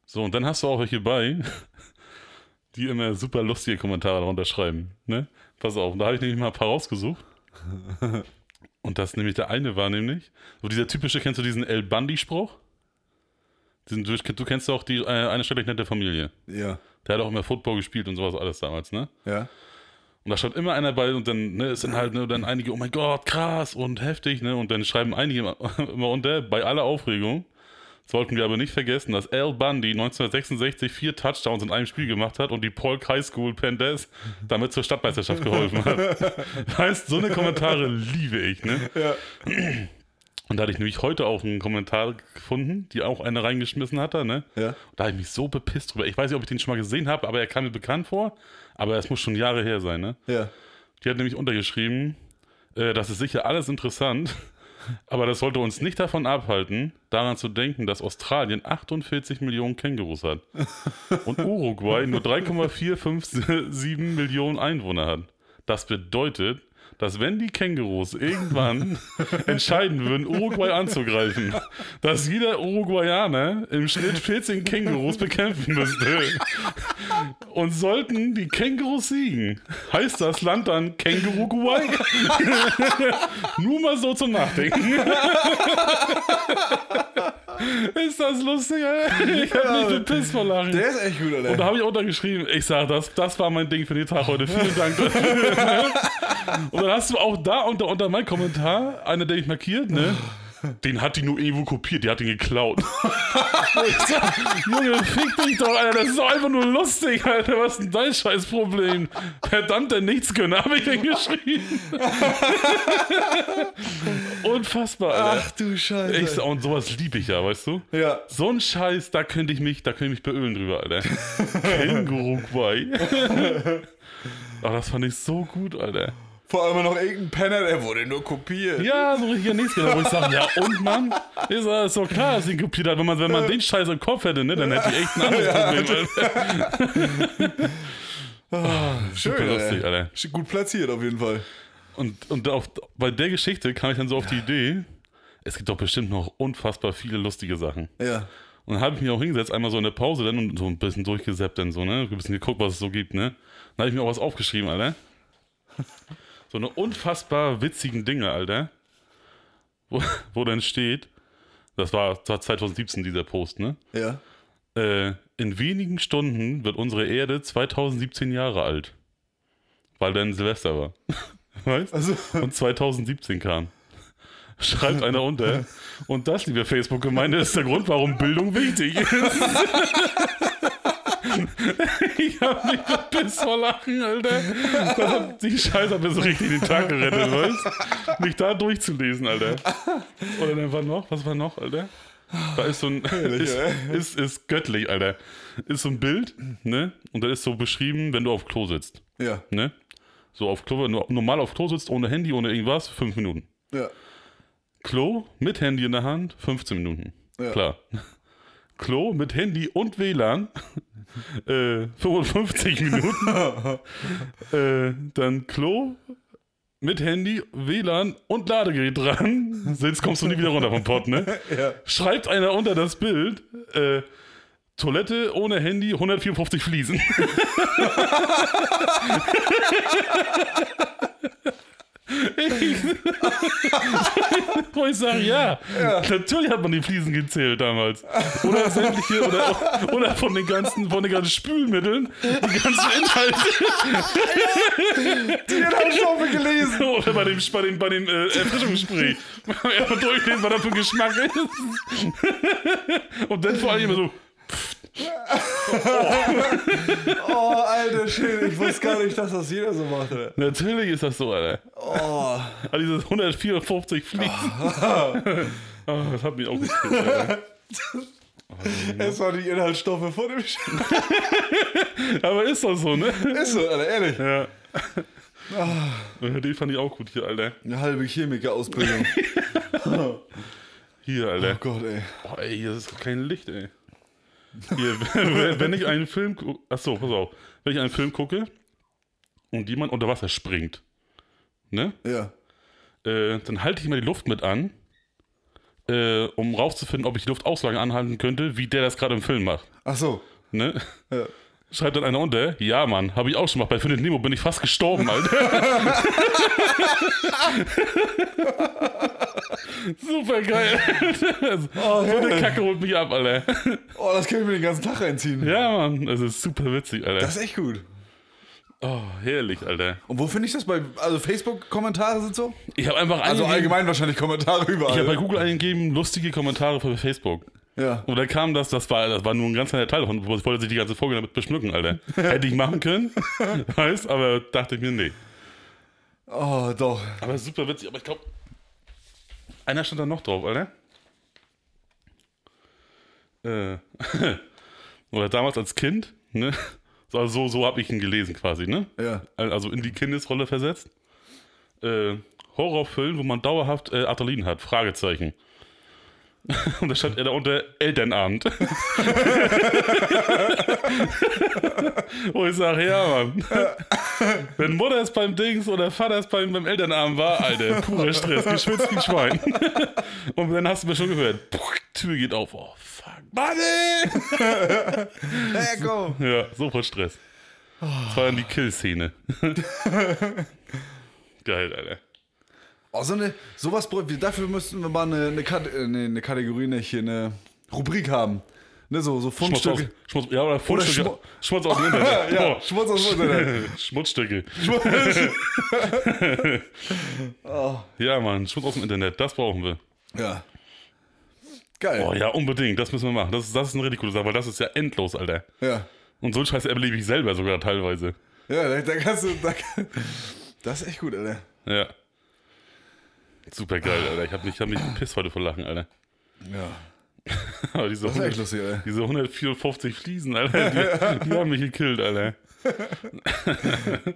So, und dann hast du auch welche bei, [laughs] die immer super lustige Kommentare darunter schreiben, ne? Pass auf, da habe ich nämlich mal ein paar rausgesucht. [laughs] Und das nämlich der eine war nämlich, so dieser typische, kennst du diesen El Bundy-Spruch? Du, kennst doch die äh, eine schrecklich nette Familie. Ja. Der hat auch immer Football gespielt und sowas alles damals, ne? Ja. Und da stand immer einer bei und dann ne, ist dann halt ne, dann einige, oh mein Gott, krass und heftig, ne? Und dann schreiben einige immer, [laughs] immer unter, bei aller Aufregung, sollten wir aber nicht vergessen, dass Al Bundy 1966 vier Touchdowns in einem Spiel gemacht hat und die Polk High School Pendes damit zur Stadtmeisterschaft geholfen hat. [laughs] Das heißt, so eine Kommentare liebe ich, ne? Ja. [clears throat] Und da hatte ich nämlich heute auch einen Kommentar gefunden, die auch einer reingeschmissen hatte, ne? Ja. Und da habe ich mich so bepisst drüber. Ich weiß nicht, ob ich den schon mal gesehen habe, aber er kam mir bekannt vor. Aber es muss schon Jahre her sein, ne? Ja. Die hat nämlich untergeschrieben, äh, das ist sicher alles interessant, [laughs] aber das sollte uns nicht davon abhalten, daran zu denken, dass Australien 48 Millionen Kängurus hat [laughs] und Uruguay nur 3,457 Millionen Einwohner hat. Das bedeutet, dass wenn die Kängurus irgendwann [laughs] entscheiden würden, Uruguay anzugreifen, dass jeder Uruguayaner im Schnitt 14 Kängurus bekämpfen müsste. Und sollten die Kängurus siegen, heißt das Land dann Känguruguay? [laughs] Nur mal so zum Nachdenken. [laughs] Ist das lustig, ey? Ich hab mich bepisst vor Lachen. Der ist echt gut, Alter. Und da habe ich untergeschrieben, ich sage, das, das war mein Ding für den Tag heute. Vielen Dank dafür. [laughs] Und dann hast du auch da unter, unter meinem Kommentar, einer, der ich markiert, ne? Den hat die nur irgendwo kopiert, die hat ihn geklaut. sag, [laughs] Junge, fick dich doch, Alter, das ist doch einfach nur lustig, Alter, was ist denn dein Scheißproblem? Verdammt, der Nichtskönner, habe ich denn geschrieben. [laughs] Unfassbar, Alter. Ach du Scheiße. Ich, sag, und sowas liebe ich ja, weißt du? ja. So ein Scheiß, da könnte ich mich, da könnte ich mich beölen drüber, Alter. [laughs] Känguru-Quai. Ach, das fand ich so gut, Alter. Vor allem noch irgendein Penner, der wurde nur kopiert. Ja, so richtiger Nächster, wo ich sage, ja und Mann, ist ist doch klar, dass ihn kopiert hat. Wenn man, wenn man den Scheiß im Kopf hätte, ne, dann hätte ich echt ein anderes [laughs] Problem. Alter. Schön, lustig, Alter. Gut platziert auf jeden Fall. Und, und auf, bei der Geschichte kam ich dann so auf die Idee, es gibt doch bestimmt noch unfassbar viele lustige Sachen. Ja. Und dann habe ich mich auch hingesetzt, einmal so in der Pause dann und so ein bisschen durchgesäppt dann so, ne? Ein bisschen geguckt, was es so gibt, ne? Dann habe ich mir auch was aufgeschrieben, Alter. So eine unfassbar witzigen Dinge, Alter. Wo, [laughs] wo dann steht, das war, das war 2017 dieser Post, ne? Ja. Äh, in wenigen Stunden wird unsere Erde 2017 Jahre alt. Weil dann Silvester war. [laughs] Weißt? Also, Und 2017 kam. Schreibt einer unter. [laughs] Und das, liebe Facebook-Gemeinde, ist der Grund, warum Bildung wichtig ist. [laughs] ich hab mich verpisst vor Lachen, Alter. Das hat, die Scheiße hat mir so richtig den Tag gerettet, weißt Mich da durchzulesen, Alter. Oder dann war noch, was war noch, Alter? Da ist so ein, ist, ist, ist göttlich, Alter. Ist so ein Bild, ne? Und da ist so beschrieben, wenn du auf Klo sitzt, ja. ne? So auf Klo, wenn du normal auf Klo sitzt, ohne Handy, ohne irgendwas, fünf Minuten. Ja. Klo mit Handy in der Hand, 15 Minuten. Ja. Klar. Klo mit Handy und WLAN, äh, 55 Minuten. [laughs] äh, dann Klo mit Handy, WLAN und Ladegerät dran. Sonst kommst du nie wieder runter vom Pott, ne? [laughs] Ja. Schreibt einer unter das Bild, äh, Toilette ohne Handy, 154 Fliesen. [laughs] Wo ich [laughs] sage, ja, natürlich hat man die Fliesen gezählt damals. Oder sämtliche, oder, oder von den ganzen, von den ganzen Spülmitteln, die ganzen Inhalte. Die Inhaltsstoffe gelesen. Oder bei dem, bei dem, bei dem äh, Erfrischungsspray. [laughs] Erstmal durchlesen, was da für ein Geschmack ist. Und dann vor allem immer so, [laughs] Oh, alter Schön. Ich wusste gar nicht, dass das jeder so macht. Alter. natürlich ist das so, Alter. Oh. Also dieses 154 Fliesen. [laughs] Ah, das hat mich auch gekriegt, Alter. [laughs] Es waren die Inhaltsstoffe von dem Sch Aber ist doch so, ne? Ist so, Alter, ehrlich. Ja. Den fand ich auch gut hier, Alter. Eine halbe Chemiker-Ausbildung. Hier, Oh Alter. Gott, ey. Boah, ey, hier ist kein Licht, ey. Hier, [laughs] wenn ich einen Film gucke. Achso, pass auf. Wenn ich einen Film gucke und jemand unter Wasser springt, ne? Ja. Äh, dann halte ich immer die Luft mit an, äh, um rauszufinden, ob ich die Luftauslage anhalten könnte, wie der das gerade im Film macht. Ach so. Ne? Ja. Schreibt dann einer unter, ja Mann, habe ich auch schon gemacht. Bei Findet Nemo bin ich fast gestorben, Alter. [laughs] Super geil. Oh, so eine Kacke holt mich ab, Alter. Oh, das kann ich mir den ganzen Tag reinziehen. Ja, Mann, das ist super witzig, Alter. Das ist echt gut. Oh, herrlich, Alter. Und wo finde ich das bei, also Facebook-Kommentare sind so? Ich habe einfach Also allgemein wahrscheinlich Kommentare überall. Ich habe bei Google eingegeben, lustige Kommentare für Facebook. Ja. Und dann kam das, das war, das war nur ein ganz kleiner Teil davon, ich wollte sich die ganze Folge damit beschmücken, Alter. [laughs] Hätte ich machen können, [laughs] weißt, aber dachte ich mir, nee. Oh, doch. Aber super witzig, aber ich glaube, einer stand da noch drauf, Alter. Äh, [laughs] oder damals als Kind, ne? So, so, so habe ich ihn gelesen quasi, ne? Ja. Also in die Kindesrolle versetzt. Äh, Horrorfilm, wo man dauerhaft äh, Adrenalin hat, Fragezeichen. [laughs] Und da stand er da unter Elternabend. [laughs] Wo ich sage, ja, Mann. Wenn Mutter es beim Dings oder Vater es beim, beim Elternabend war, Alter, purer Stress, geschwitzt wie ein Schwein. [laughs] Und dann hast du mir schon gehört, puh, Tür geht auf. Oh, fuck. Buddy! Go! Ja, sofort Stress. Das war dann die Kill-Szene. Geil, Alter. Oh, so eine, sowas, dafür müssten wir mal eine, eine, äh, nee, eine Kategorie, nicht, hier eine Rubrik haben. Ne, so, so Schmutz aus, Fundstücke. Schmutz, ja, oder Fundstücke. Schmu- Schmutz aus dem Internet. [laughs] Ja, Oh. Schmutz aus dem Internet. [laughs] Schmutzstücke. [laughs] Ja, Mann, Schmutz aus dem Internet, das brauchen wir. Ja. Geil. Oh ja, unbedingt, das müssen wir machen. Das ist, das ist eine richtig coole Sache, weil das ist ja endlos, Alter. Ja. Und so einen Scheiß erlebe ich selber sogar teilweise. Ja, da, da kannst du. Da, das ist echt gut, Alter. Ja. Super geil, Alter. Ich habe mich, hab mich gepisst heute vor Lachen, Alter. Ja. [laughs] Aber diese, Das ist echt 100, lustig, Alter. diese 154 Fliesen, Alter, die, [laughs] die haben mich gekillt, Alter. [laughs]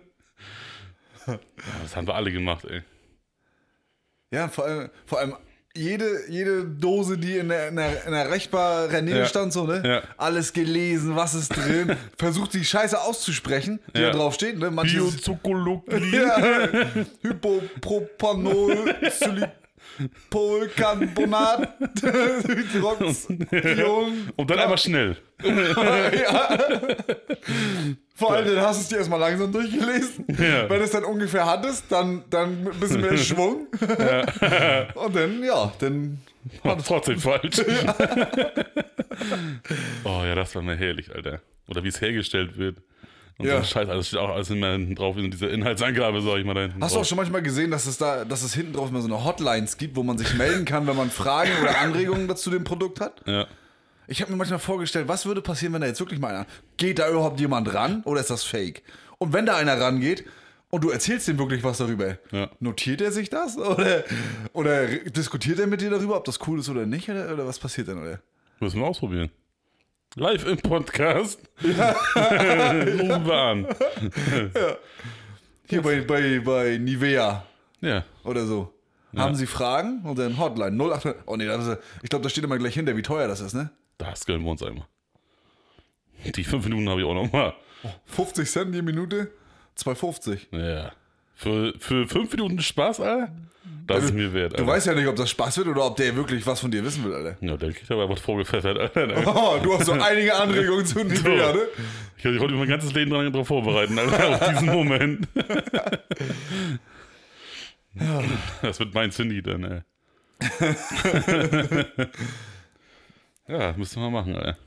Das haben wir alle gemacht, ey. Ja, vor allem, vor allem jede, jede Dose, die in der, in der, in der rechtbaren Nähe Ja. stand, so, ne? Ja. Alles gelesen, was ist drin. [laughs] Versucht die Scheiße auszusprechen, die Ja. da drauf steht, ne? Manches, Biozykologie. [laughs] ja, Hypopropanol, Polcarbonat, Hydroxion. [laughs] Und dann einfach schnell. [laughs] Vor allem, dann hast du es dir erstmal langsam durchgelesen. Ja. Wenn du es dann ungefähr hattest, dann, dann ein bisschen mehr [laughs] Schwung. Und dann, ja, dann. War trotzdem falsch. oh ja, das war mir herrlich, Alter. Oder wie es hergestellt wird. Und Ja. so Scheiß, alles steht auch alles immer hinten drauf, in dieser Inhaltsangabe, sag ich mal da hinten Hast du auch drauf. schon manchmal gesehen, dass es da, dass es hinten drauf immer so eine Hotlines gibt, wo man sich melden kann, wenn man Fragen oder Anregungen dazu dem Produkt hat? Ja. Ich habe mir manchmal vorgestellt, was würde passieren, wenn da jetzt wirklich mal einer. Geht da überhaupt jemand ran oder ist das fake? Und wenn da einer rangeht und du erzählst ihm wirklich was darüber, Ja. notiert er sich das? Oder, oder diskutiert er mit dir darüber, ob das cool ist oder nicht? Oder, oder was passiert dann? Oder? Müssen wir ausprobieren. Live im Podcast. Rufen wir an. Hier bei, bei, bei Nivea Ja. oder so. Haben Sie Fragen? Und dann Hotline 0800. Oh nee, das ist, ich glaube, da steht immer gleich hinter, wie teuer das ist, ne? Das gönnen wir uns einmal. Die fünf Minuten habe ich auch noch mal. 50 Cent die Minute, 2,50. Ja. Für, für fünf Minuten Spaß, Alter? Das ist mir wert, Du Alter. weißt ja nicht, ob das Spaß wird oder ob der wirklich was von dir wissen will, Alter. Ja, der kriegt aber was vorgepfeffert, Alter. [laughs] Oh, du hast so einige Anregungen zu [laughs] Nivea, ne? Ich mich heute mein ganzes Leben dran drauf vorbereiten, Alter, [laughs] auf diesen Moment. Das wird mein Cindy dann, ey. Ja, müssen wir machen, Alter.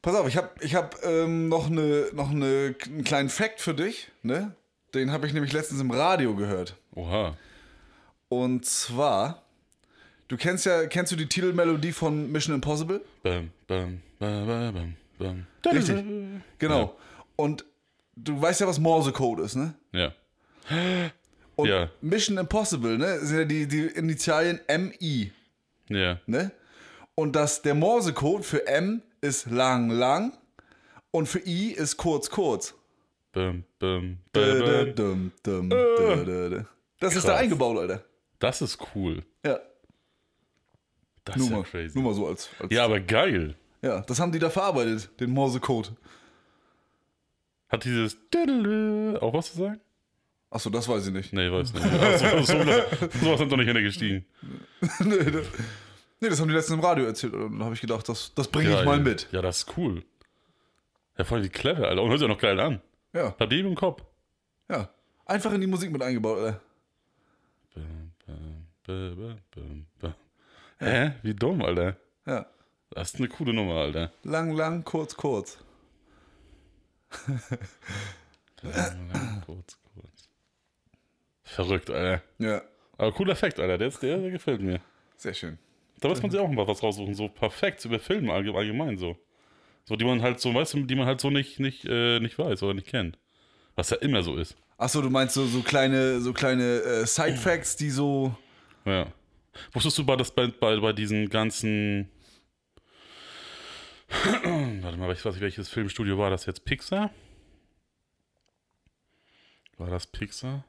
Pass auf, ich habe ich hab, ähm, noch, eine, noch eine, einen kleinen Fact für dich, ne? Den habe ich nämlich letztens im Radio gehört. Oha. Und zwar, du kennst ja, kennst du die Titelmelodie von Mission Impossible? Bam, bam, bam, bam, bam, bam. Richtig. Genau. Und du weißt ja, was Morsecode ist, ne? Ja. Und Ja. Mission Impossible, ne? Sind ja die, die Initialien MI, Ja. ne? Und das, der Morsecode für M ist lang, lang und für I ist kurz, kurz. Dum, dö, dö, dö. Das ist da eingebaut, Alter. Das ist cool. Ja, Das nur ist ja mal, crazy. nur mal so als, als Ja, aber geil. ja, das haben die da verarbeitet, den Morsecode. Hat dieses auch was zu sagen? Achso, das weiß ich nicht. Nee, weiß nicht. Also, so, sowas sind doch nicht hintergestiegen. [laughs] nee, das, nee, das haben die letztens im Radio erzählt. Und dann habe ich gedacht, das, das bringe Ja, ich mal mit. Ja, das ist cool. Ja, voll wie clever, Alter. Und hört sich auch noch geil an. Ja, eben im Kopf. ja. Einfach in die Musik mit eingebaut, bum. Hä? Wie dumm, Alter. Ja. Das ist eine coole Nummer, Alter. Lang, lang, kurz, kurz. kurz, kurz. Verrückt, Alter. Ja, Aber cooler Effekt, Alter. Der, der, der gefällt mir. sehr schön. Da muss man sich auch mal was raussuchen. So perfekt über Filme allge- allgemein so. So, die man halt so, weißt du, die man halt so nicht, nicht, äh, nicht weiß oder nicht kennt. Was ja immer so ist. Achso, du meinst so, so kleine, so kleine äh, Side-Facts, die so. Ja. Wusstest du bei, das bei, bei, bei diesen ganzen. [clears throat] Warte mal, ich weiß nicht, welches Filmstudio war das jetzt? Pixar? War das Pixar?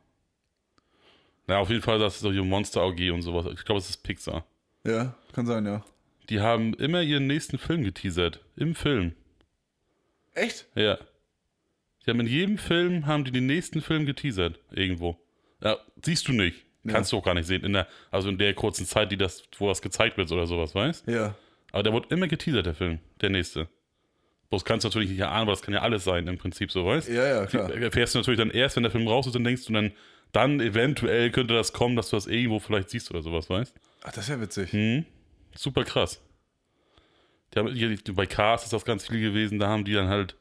Na, auf jeden Fall, das ist so hier Monster AG und sowas. Ich glaube, es ist Pixar. Ja, kann sein, ja. Die haben immer ihren nächsten Film geteasert. Im Film. Echt? Ja. Die haben in jedem Film, haben die den nächsten Film geteasert. Irgendwo. Ja, siehst du nicht. Kannst du auch gar nicht sehen. In der, also in der kurzen Zeit, die das, wo das gezeigt wird oder sowas, weißt? Ja. Aber der wird immer geteasert, der Film. Der nächste. Bloß kannst du natürlich nicht erahnen, aber das kann ja alles sein im Prinzip, so weißt Ja, ja, klar. Erfährst du natürlich dann erst, wenn der Film raus ist, dann denkst du dann, dann eventuell könnte das kommen, dass du das irgendwo vielleicht siehst oder sowas, weißt Ach, das ist ja witzig. Mhm. Super krass. Die haben, hier, bei Cars ist das ganz viel gewesen, da haben die dann halt.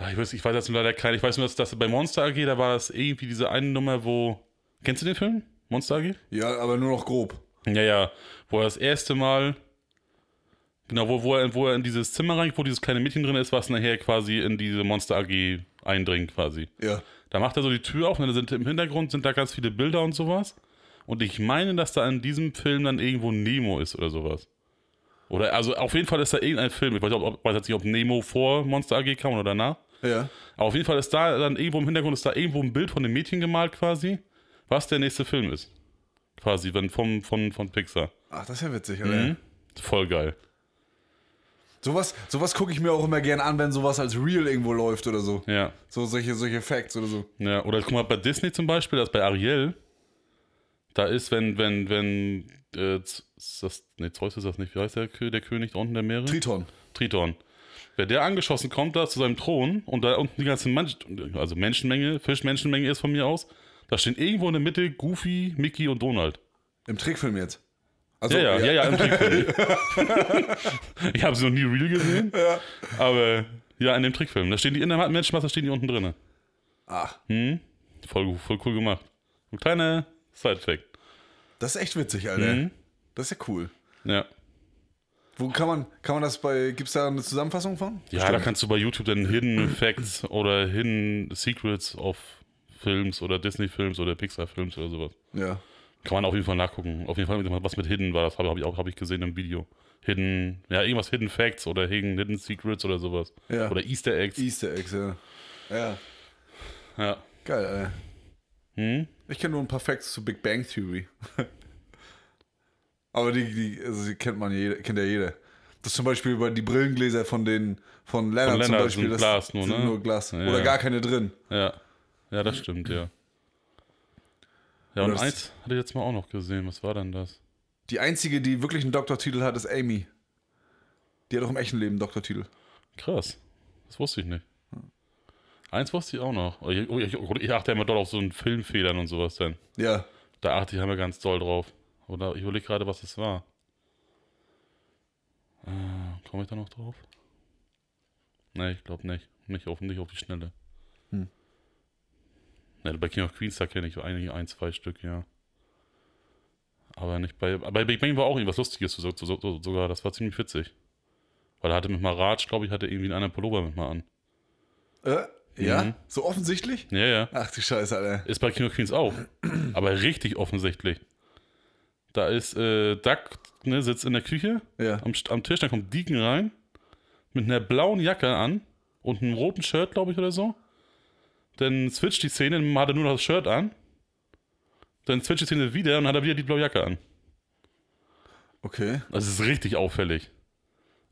Ja, ich, weiß, ich weiß jetzt nur leider kein. Ich weiß nur, dass das bei Monster AG, da war das irgendwie diese eine Nummer, wo. Kennst du den Film? Monster AG? Ja, aber nur noch grob. Ja, ja. Wo er das erste Mal. Genau, wo, wo, er, wo er in dieses Zimmer rein, wo dieses kleine Mädchen drin ist, was nachher quasi in diese Monster AG eindringt, quasi. Ja. Da macht er so die Tür auf und dann sind im Hintergrund sind da ganz viele Bilder und sowas. Und ich meine, dass da in diesem Film dann irgendwo Nemo ist oder sowas. Oder, also auf jeden Fall ist da irgendein Film. Ich weiß, nicht, ob, weiß jetzt nicht, ob Nemo vor Monster AG kam oder danach. Ja. Aber auf jeden Fall ist da dann irgendwo im Hintergrund ist da irgendwo ein Bild von dem Mädchen gemalt quasi, was der nächste Film ist. Quasi, wenn vom, von, von Pixar. Ach, das ist ja witzig, Alter. Mhm. Voll geil. Sowas, sowas gucke ich mir auch immer gerne an, wenn sowas als Real irgendwo läuft oder so. Ja. So solche, solche Facts oder so. Ja, oder guck mal, bei Disney zum Beispiel, das bei Ariel, da ist, wenn, wenn, wenn, äh, das, nee, Zeus ist das nicht, wie heißt der, der König da unten der Meere? Triton. Triton. Wenn der angeschossen kommt da zu seinem Thron und da unten die ganze Mensch, also Menschenmenge, Fischmenschenmenge ist von mir aus, da stehen irgendwo in der Mitte Goofy, Mickey und Donald. Im Trickfilm jetzt. Also, Ja, ja, ja, ja, im Trickfilm. [laughs] ich habe sie noch nie real gesehen, aber ja, in dem Trickfilm. Da stehen die in der Menschenmasse, stehen die unten drin. Ach, Voll, voll cool gemacht. Ein kleiner Side-Fact. das ist echt witzig, Alter. Mhm. Das ist ja cool. Ja. Wo kann man, kann man das bei, gibt's da eine Zusammenfassung von? Ja, da kannst du bei YouTube dann Hidden Facts oder Hidden Secrets of Films oder Disney-Films oder Pixar-Films oder sowas. Ja. Kann man auf jeden Fall nachgucken. Auf jeden Fall, was mit Hidden war, das habe hab ich, auch- hab ich gesehen im Video. Hidden, ja, irgendwas Hidden Facts oder Hidden, Hidden Secrets oder sowas. Ja. Oder Easter Eggs. Easter Eggs, ja. Ja. Ja. Geil, Alter. Hm? Ich kenne nur ein paar Facts zu Big Bang Theory. [laughs] Aber die, die, also die kennt man jeder, kennt ja jeder. Das ist zum Beispiel über die Brillengläser von den von Leonard, Von zum Leonard Beispiel. sind das Glas nur, sind ne? nur Glas. Ja. Oder gar keine drin. Ja. Ja, das stimmt, ja. Ja, und eins hatte ich jetzt mal auch noch gesehen. Was war denn das? Die einzige, die wirklich einen Doktortitel hat, ist Amy. Die hat auch im echten Leben einen Doktortitel. Krass. Das wusste ich nicht. Eins wusste ich auch noch. Oh, Ich, ich, ich achte immer dort auf so einen Filmfehlern und sowas dann. Ja. Da achte ich immer ganz doll drauf. Oder ich überlege gerade, was es war. Äh, Komme ich da noch drauf? Nee, ich glaube nicht. Nicht auf, nicht auf die Schnelle. Hm. Ne, bei King of Queens, da kenne ich eigentlich ein, zwei Stück, ja. Aber nicht bei. Aber bei Big Bang war auch irgendwas Lustiges so, so, so, sogar. Das war ziemlich witzig. Weil er hatte mit mal Ratsch, glaube ich, hatte irgendwie einen anderen Pullover mit mal an. Äh, ja? Mhm. So offensichtlich? Ja, ja. Ach du Scheiße, Alter. Ist bei King of Queens auch. aber richtig offensichtlich. Da ist äh, Duck, ne, sitzt in der Küche Ja. am, am Tisch, dann kommt Deacon rein mit einer blauen Jacke an und einem roten Shirt, glaube ich, oder so. Dann switcht die Szene, dann hat er nur noch das Shirt an. Dann switcht die Szene wieder und hat er wieder die blaue Jacke an. Okay. Das ist richtig auffällig.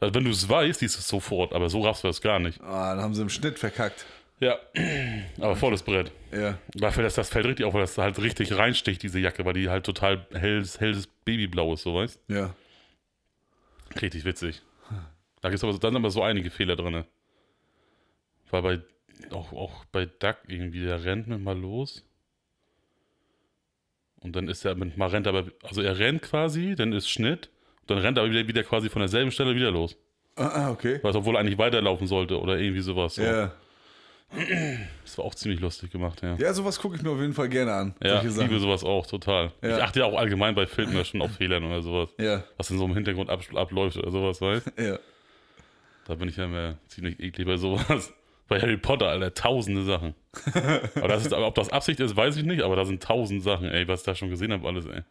Also wenn du es weißt, siehst du es sofort, aber so raffst du das gar nicht. Ah, dann haben sie im Schnitt verkackt. Ja, [clears throat] aber volles Brett. Ja. Dafür, dass das fällt richtig auf, weil das halt richtig reinsticht, diese Jacke, weil die halt total helles, helles Babyblau ist, so weißt Ja. Richtig witzig. Da gibt es aber, da sind aber so einige Fehler drin. War bei, auch, auch bei Duck irgendwie, der rennt mit mal los. Und dann ist er mit mal rennt aber, also er rennt quasi, dann ist Schnitt, dann rennt er aber wieder, wieder quasi von derselben Stelle wieder los. Ah, ah, okay. Weil obwohl er eigentlich weiterlaufen sollte oder irgendwie sowas. So. Ja. Das war auch ziemlich lustig gemacht, ja. ja, sowas gucke ich mir auf jeden Fall gerne an. Ja, ich liebe sowas auch total. Ja. Ich achte ja auch allgemein bei Filmen ja schon auf Fehlern oder sowas. Ja, Was in so einem Hintergrund ab, abläuft oder sowas, weißt ja. Da bin ich ja immer ziemlich eklig bei sowas. [laughs] Bei Harry Potter, Alter, tausende Sachen. [laughs] aber, das ist, aber ob das Absicht ist, weiß ich nicht, aber da sind tausend Sachen, ey, was ich da schon gesehen habe, alles, ey.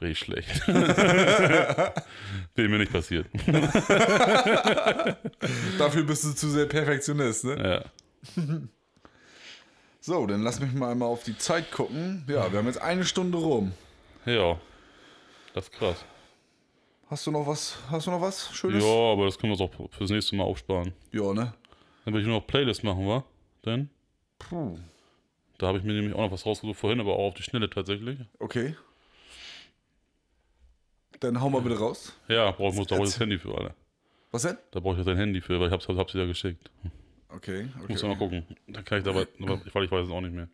Richtig schlecht. [laughs] Will mir nicht passiert. Dafür bist du zu sehr Perfektionist, ne? Ja. [laughs] So, dann lass mich mal einmal auf die Zeit gucken. Ja, wir haben jetzt eine Stunde rum. ja. Das ist krass. Hast du noch was? Hast du noch was Schönes? Ja, aber das können wir uns auch fürs nächste Mal aufsparen. Ja, ne? Dann will ich nur noch Playlist machen, wa? Denn Puh. da habe ich mir nämlich auch noch was rausgesucht vorhin, aber auch auf die Schnelle tatsächlich. Okay. Dann hau mal bitte raus. Ja, brauch, muss da brauche ich das Handy für, alle. Was denn? Da brauche ich ja dein Handy für, weil ich hab's, hab's dir ja geschickt. Okay, okay. Muss ja mal gucken. Dann kann ich dabei, aber ich, weil ich weiß es auch nicht mehr.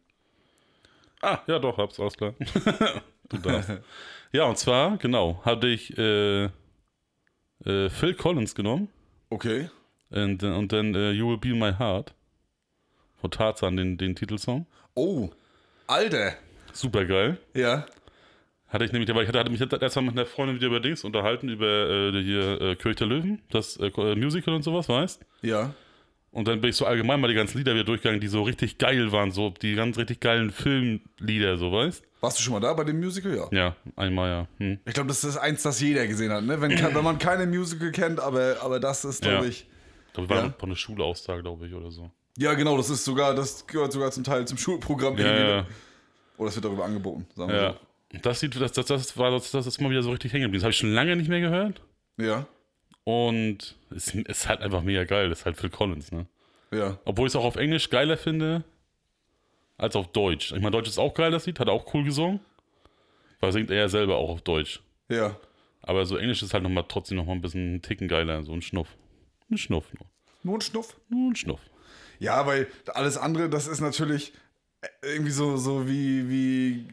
Ah, ja doch, hab's, alles klar. [laughs] du darfst. Ja, und zwar, genau, hatte ich äh, äh, Phil Collins genommen Okay. und, und dann äh, You Will Be My Heart von Tarzan, den, den Titelsong. Oh. Alter. Super geil. Ja. Hatte ich nämlich, weil ich hatte, hatte mich erst mal mit einer Freundin wieder über Dings unterhalten, über äh, hier äh, König der Löwen, das äh, Musical und sowas, weißt Ja. Und dann bin ich so allgemein mal die ganzen Lieder wieder durchgegangen, die so richtig geil waren, so die ganz richtig geilen Filmlieder, so weißt Warst du schon mal da bei dem Musical? Ja. Ja, einmal ja. Hm. Ich glaube, das ist eins, das jeder gesehen hat, ne? Wenn, wenn man keine Musical kennt, aber, aber das ist, glaube Ja. ich. Ich glaube, wir waren Ja. von einer Schulauszeit, glaube ich, oder so. Ja, genau, das ist sogar, das gehört sogar zum Teil zum Schulprogramm. Ja, irgendwie, ja, ne? Oder es wird darüber angeboten, sagen wir ja. Das, sieht, das, das, das war das, das ist mal wieder so richtig hängen geblieben. Das habe ich schon lange nicht mehr gehört. so. Ja. Und es [laughs] ist halt einfach mega geil. Das ist halt Phil Collins, ne? Ja. Obwohl ich es auch auf Englisch geiler finde als auf Deutsch. Ich meine, Deutsch ist auch geil, das Lied, hat er auch cool gesungen. Weil singt er ja selber auch auf Deutsch. Ja. Aber so Englisch ist halt noch mal, trotzdem noch mal ein bisschen einen Ticken geiler, so ein Schnuff. Ein Schnuff nur. Nur ein Schnuff. Nur ein Schnuff. Ja, weil alles andere, das ist natürlich irgendwie so, so wie, wie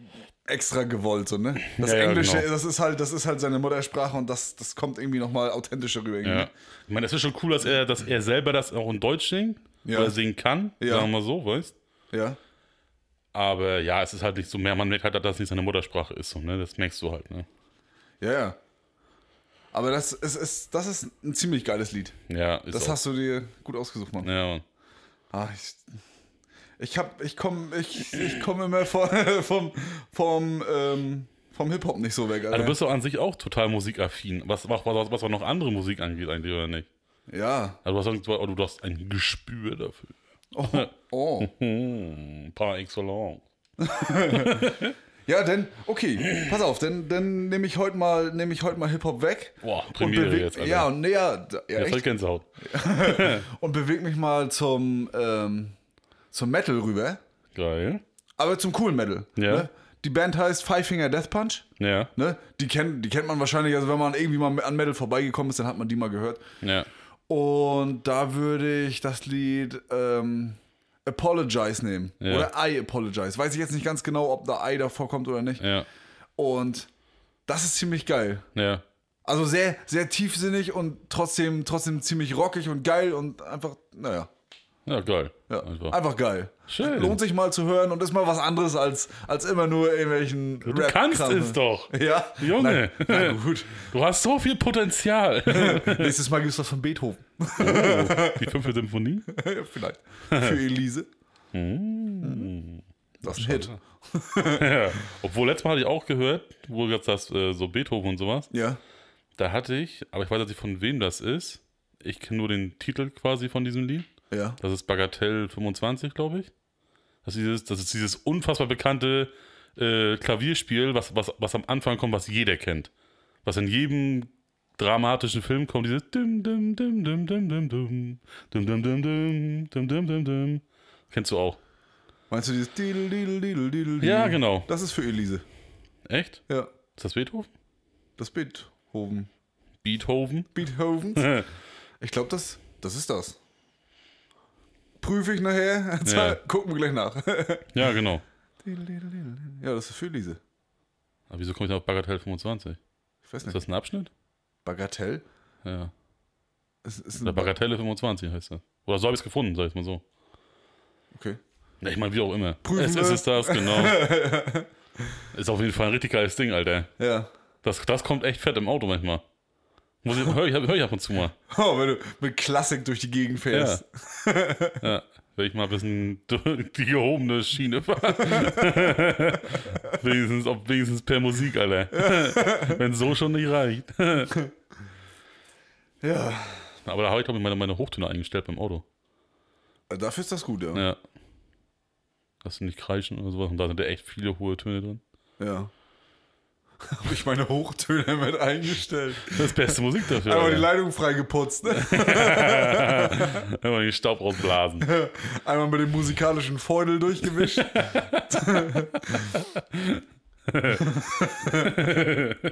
extra gewollt, so, ne? Das Ja, ja, Englische, genau. das ist halt, das ist halt seine Muttersprache und das, das kommt irgendwie nochmal authentischer rüber. Irgendwie. Ja. Ich meine, es ist schon cool, dass er, dass er selber das auch in Deutsch singt. Ja. Oder singen kann, Ja. sagen wir mal so, weißt Ja. Aber ja, es ist halt nicht so mehr, man merkt halt, dass das nicht seine Muttersprache ist, so, ne? Das merkst du halt, ne? Ja, ja. Aber das ist, ist, das ist ein ziemlich geiles Lied. Ja, ist Das auch. hast du dir gut ausgesucht, Mann. Ja, Mann. Ah, ich ich hab, ich komme ich, ich komm immer von, [laughs] vom, vom, ähm, vom Hip-Hop nicht so weg, Alter. du bist doch an sich auch total musikaffin. Was, was, was, was auch noch andere Musik angeht, eigentlich, oder nicht? ja. Also du, hast, oh, du hast ein Gespür dafür. Oh. [laughs] oh. Hm, par excellence. [laughs] Ja, denn, okay, pass auf, denn, dann nehme ich heute mal, nehme ich heute mal Hip-Hop weg. Boah, Premiere beweg- jetzt, Alter. Ja, und nee, ja, ja, Jetzt echt, Gänsehaut. und bewege mich mal zum, ähm, zum Metal rüber. Geil. Aber zum coolen Metal. Ja. Ne? Die Band heißt Five Finger Death Punch. Ja, Ne? Die, kennt, die kennt man wahrscheinlich, also wenn man irgendwie mal an Metal vorbeigekommen ist, dann hat man die mal gehört. ja. Und da würde ich das Lied ähm, Apologize nehmen. Ja. Oder I Apologize. Weiß ich jetzt nicht ganz genau, ob da I davor kommt oder nicht. Ja, Und das ist ziemlich geil. ja. Also sehr, sehr tiefsinnig und trotzdem, trotzdem ziemlich rockig und geil und einfach, naja. Ja, geil. Ja, Einfach. einfach geil. Schön. Lohnt sich mal zu hören und ist mal was anderes als, als immer nur irgendwelchen Du kannst es doch. [laughs] Ja. Junge. Na, na gut. [laughs] Du hast so viel Potenzial. [laughs] Nächstes Mal gibt es was von Beethoven. Die fünfte Symphonie? Vielleicht. Für Elise. Mm. Das ist ein Hit. ja. Obwohl, letztes Mal hatte ich auch gehört, wo jetzt das äh, so Beethoven und sowas. Ja. Da hatte ich, aber ich weiß nicht von wem das ist. Ich kenne nur den Titel quasi von diesem Lied. Ja. Das ist Bagatell 25, glaube ich. Das ist dieses, das ist dieses unfassbar bekannte äh, Klavierspiel, was, was, was am Anfang kommt, was jeder kennt. Was in jedem dramatischen Film kommt, dieses dim dim dim dim dim dim dim dim dim dim dim dim dim dim dim. Kennst du auch? Meinst du dieses Didel, Didel, Didel, Didel, Ja, genau. Das ist für Elise. Echt? Ja. Ist das Beethoven? Das Beethoven. Beethoven? Beethoven? Ich glaube, das, das ist das. Prüfe ich nachher. [laughs] Ja. Gucken wir gleich nach. [laughs] Ja, genau. ja, das ist für Lise. Aber wieso komme ich da auf Bagatell 25? Ich weiß Ist nicht. das ein Abschnitt? Bagatell? Ja. Es ist Oder Bagatelle 25 heißt das. Oder so habe ich es gefunden, sag ich mal so. Okay. Ja, ich meine, wie auch immer. Prüfen es wir. ist es das, genau. [laughs] ist auf jeden Fall ein richtig geiles Ding, Alter. Ja. Das, das kommt echt fett im Auto manchmal. Muss ich, hör, ich, hör ich ab und zu mal. [laughs] Oh, wenn du mit Klassik durch die Gegend fährst. Ja, wenn ich mal ein bisschen die gehobene Schiene fahre. [laughs] wenigstens, ob, wenigstens per Musik, Alter. [laughs] wenn so schon nicht reicht. Ja. Aber da habe ich, glaube ich, meine, meine Hochtöne eingestellt beim Auto. Dafür ist das gut, ja. Ja. Dass sie nicht kreischen oder sowas. Und da sind ja echt viele hohe Töne drin. Ja. [laughs] Habe ich meine Hochtöne mit eingestellt. Das ist beste Musik dafür. Einmal die. Leitung freigeputzt. Ne? [laughs] Einmal den Staub rausblasen. Einmal mit dem musikalischen Feudel durchgewischt. [laughs]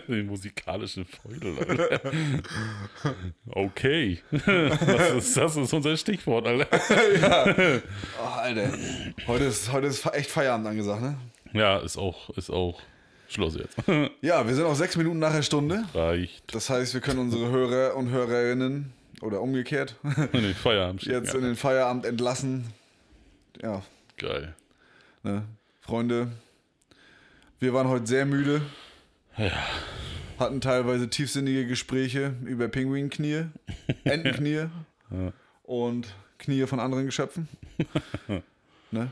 den musikalischen Feudel, Alter. Okay. Das ist, das ist unser Stichwort, Alter. Oh, Alter. Heute ist, heute ist echt Feierabend angesagt, ne? Ja, ist auch, ist auch Schluss jetzt. [laughs] Ja, wir sind auch sechs Minuten nach der Stunde. Reicht. Das heißt, wir können unsere Hörer und Hörerinnen oder umgekehrt In den Feierabend schicken. jetzt in den Feierabend entlassen. Ja, Geil. ne? Freunde, wir waren heute sehr müde. Ja. Hatten teilweise tiefsinnige Gespräche über Pinguinknie, [laughs] Entenknie und Knie von anderen Geschöpfen. [laughs] ne?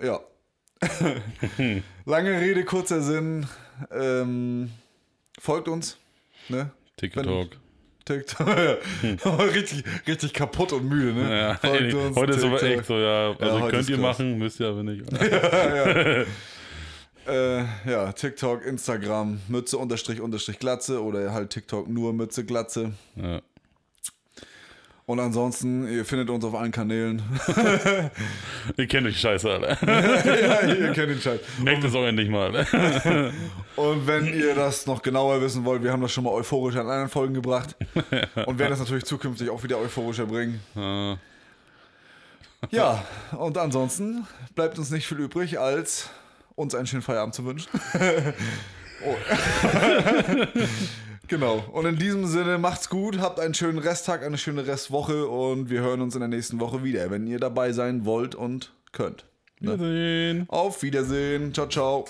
Ja. [laughs] Lange Rede, kurzer Sinn. Ähm, folgt uns. Ne? TikTok. TikTok. [laughs] richtig, richtig kaputt und müde, ne? Ja, Folgt uns, heute ist aber TikTok. echt so, ja. Also heute könnt ihr krass. machen, müsst ihr aber nicht. [laughs] Äh, ja, TikTok, Instagram, Mütze unterstrich unterstrich Glatze oder halt TikTok nur Mütze Glatze. Ja. Und ansonsten, ihr findet uns auf allen Kanälen. [laughs] Ihr kennt euch scheiße, Alter. [laughs] ja, ihr kennt den Scheiß. Merkt es auch endlich mal. [laughs] Und wenn ihr das noch genauer wissen wollt, wir haben das schon mal euphorisch an anderen Folgen gebracht. Und werden das natürlich zukünftig auch wieder euphorischer bringen. Ja, und ansonsten bleibt uns nicht viel übrig, als uns einen schönen Feierabend zu wünschen. oh. Genau. Und in diesem Sinne, macht's gut, habt einen schönen Resttag, eine schöne Restwoche und wir hören uns in der nächsten Woche wieder, wenn ihr dabei sein wollt und könnt. Wiedersehen. Auf Wiedersehen. Ciao, ciao.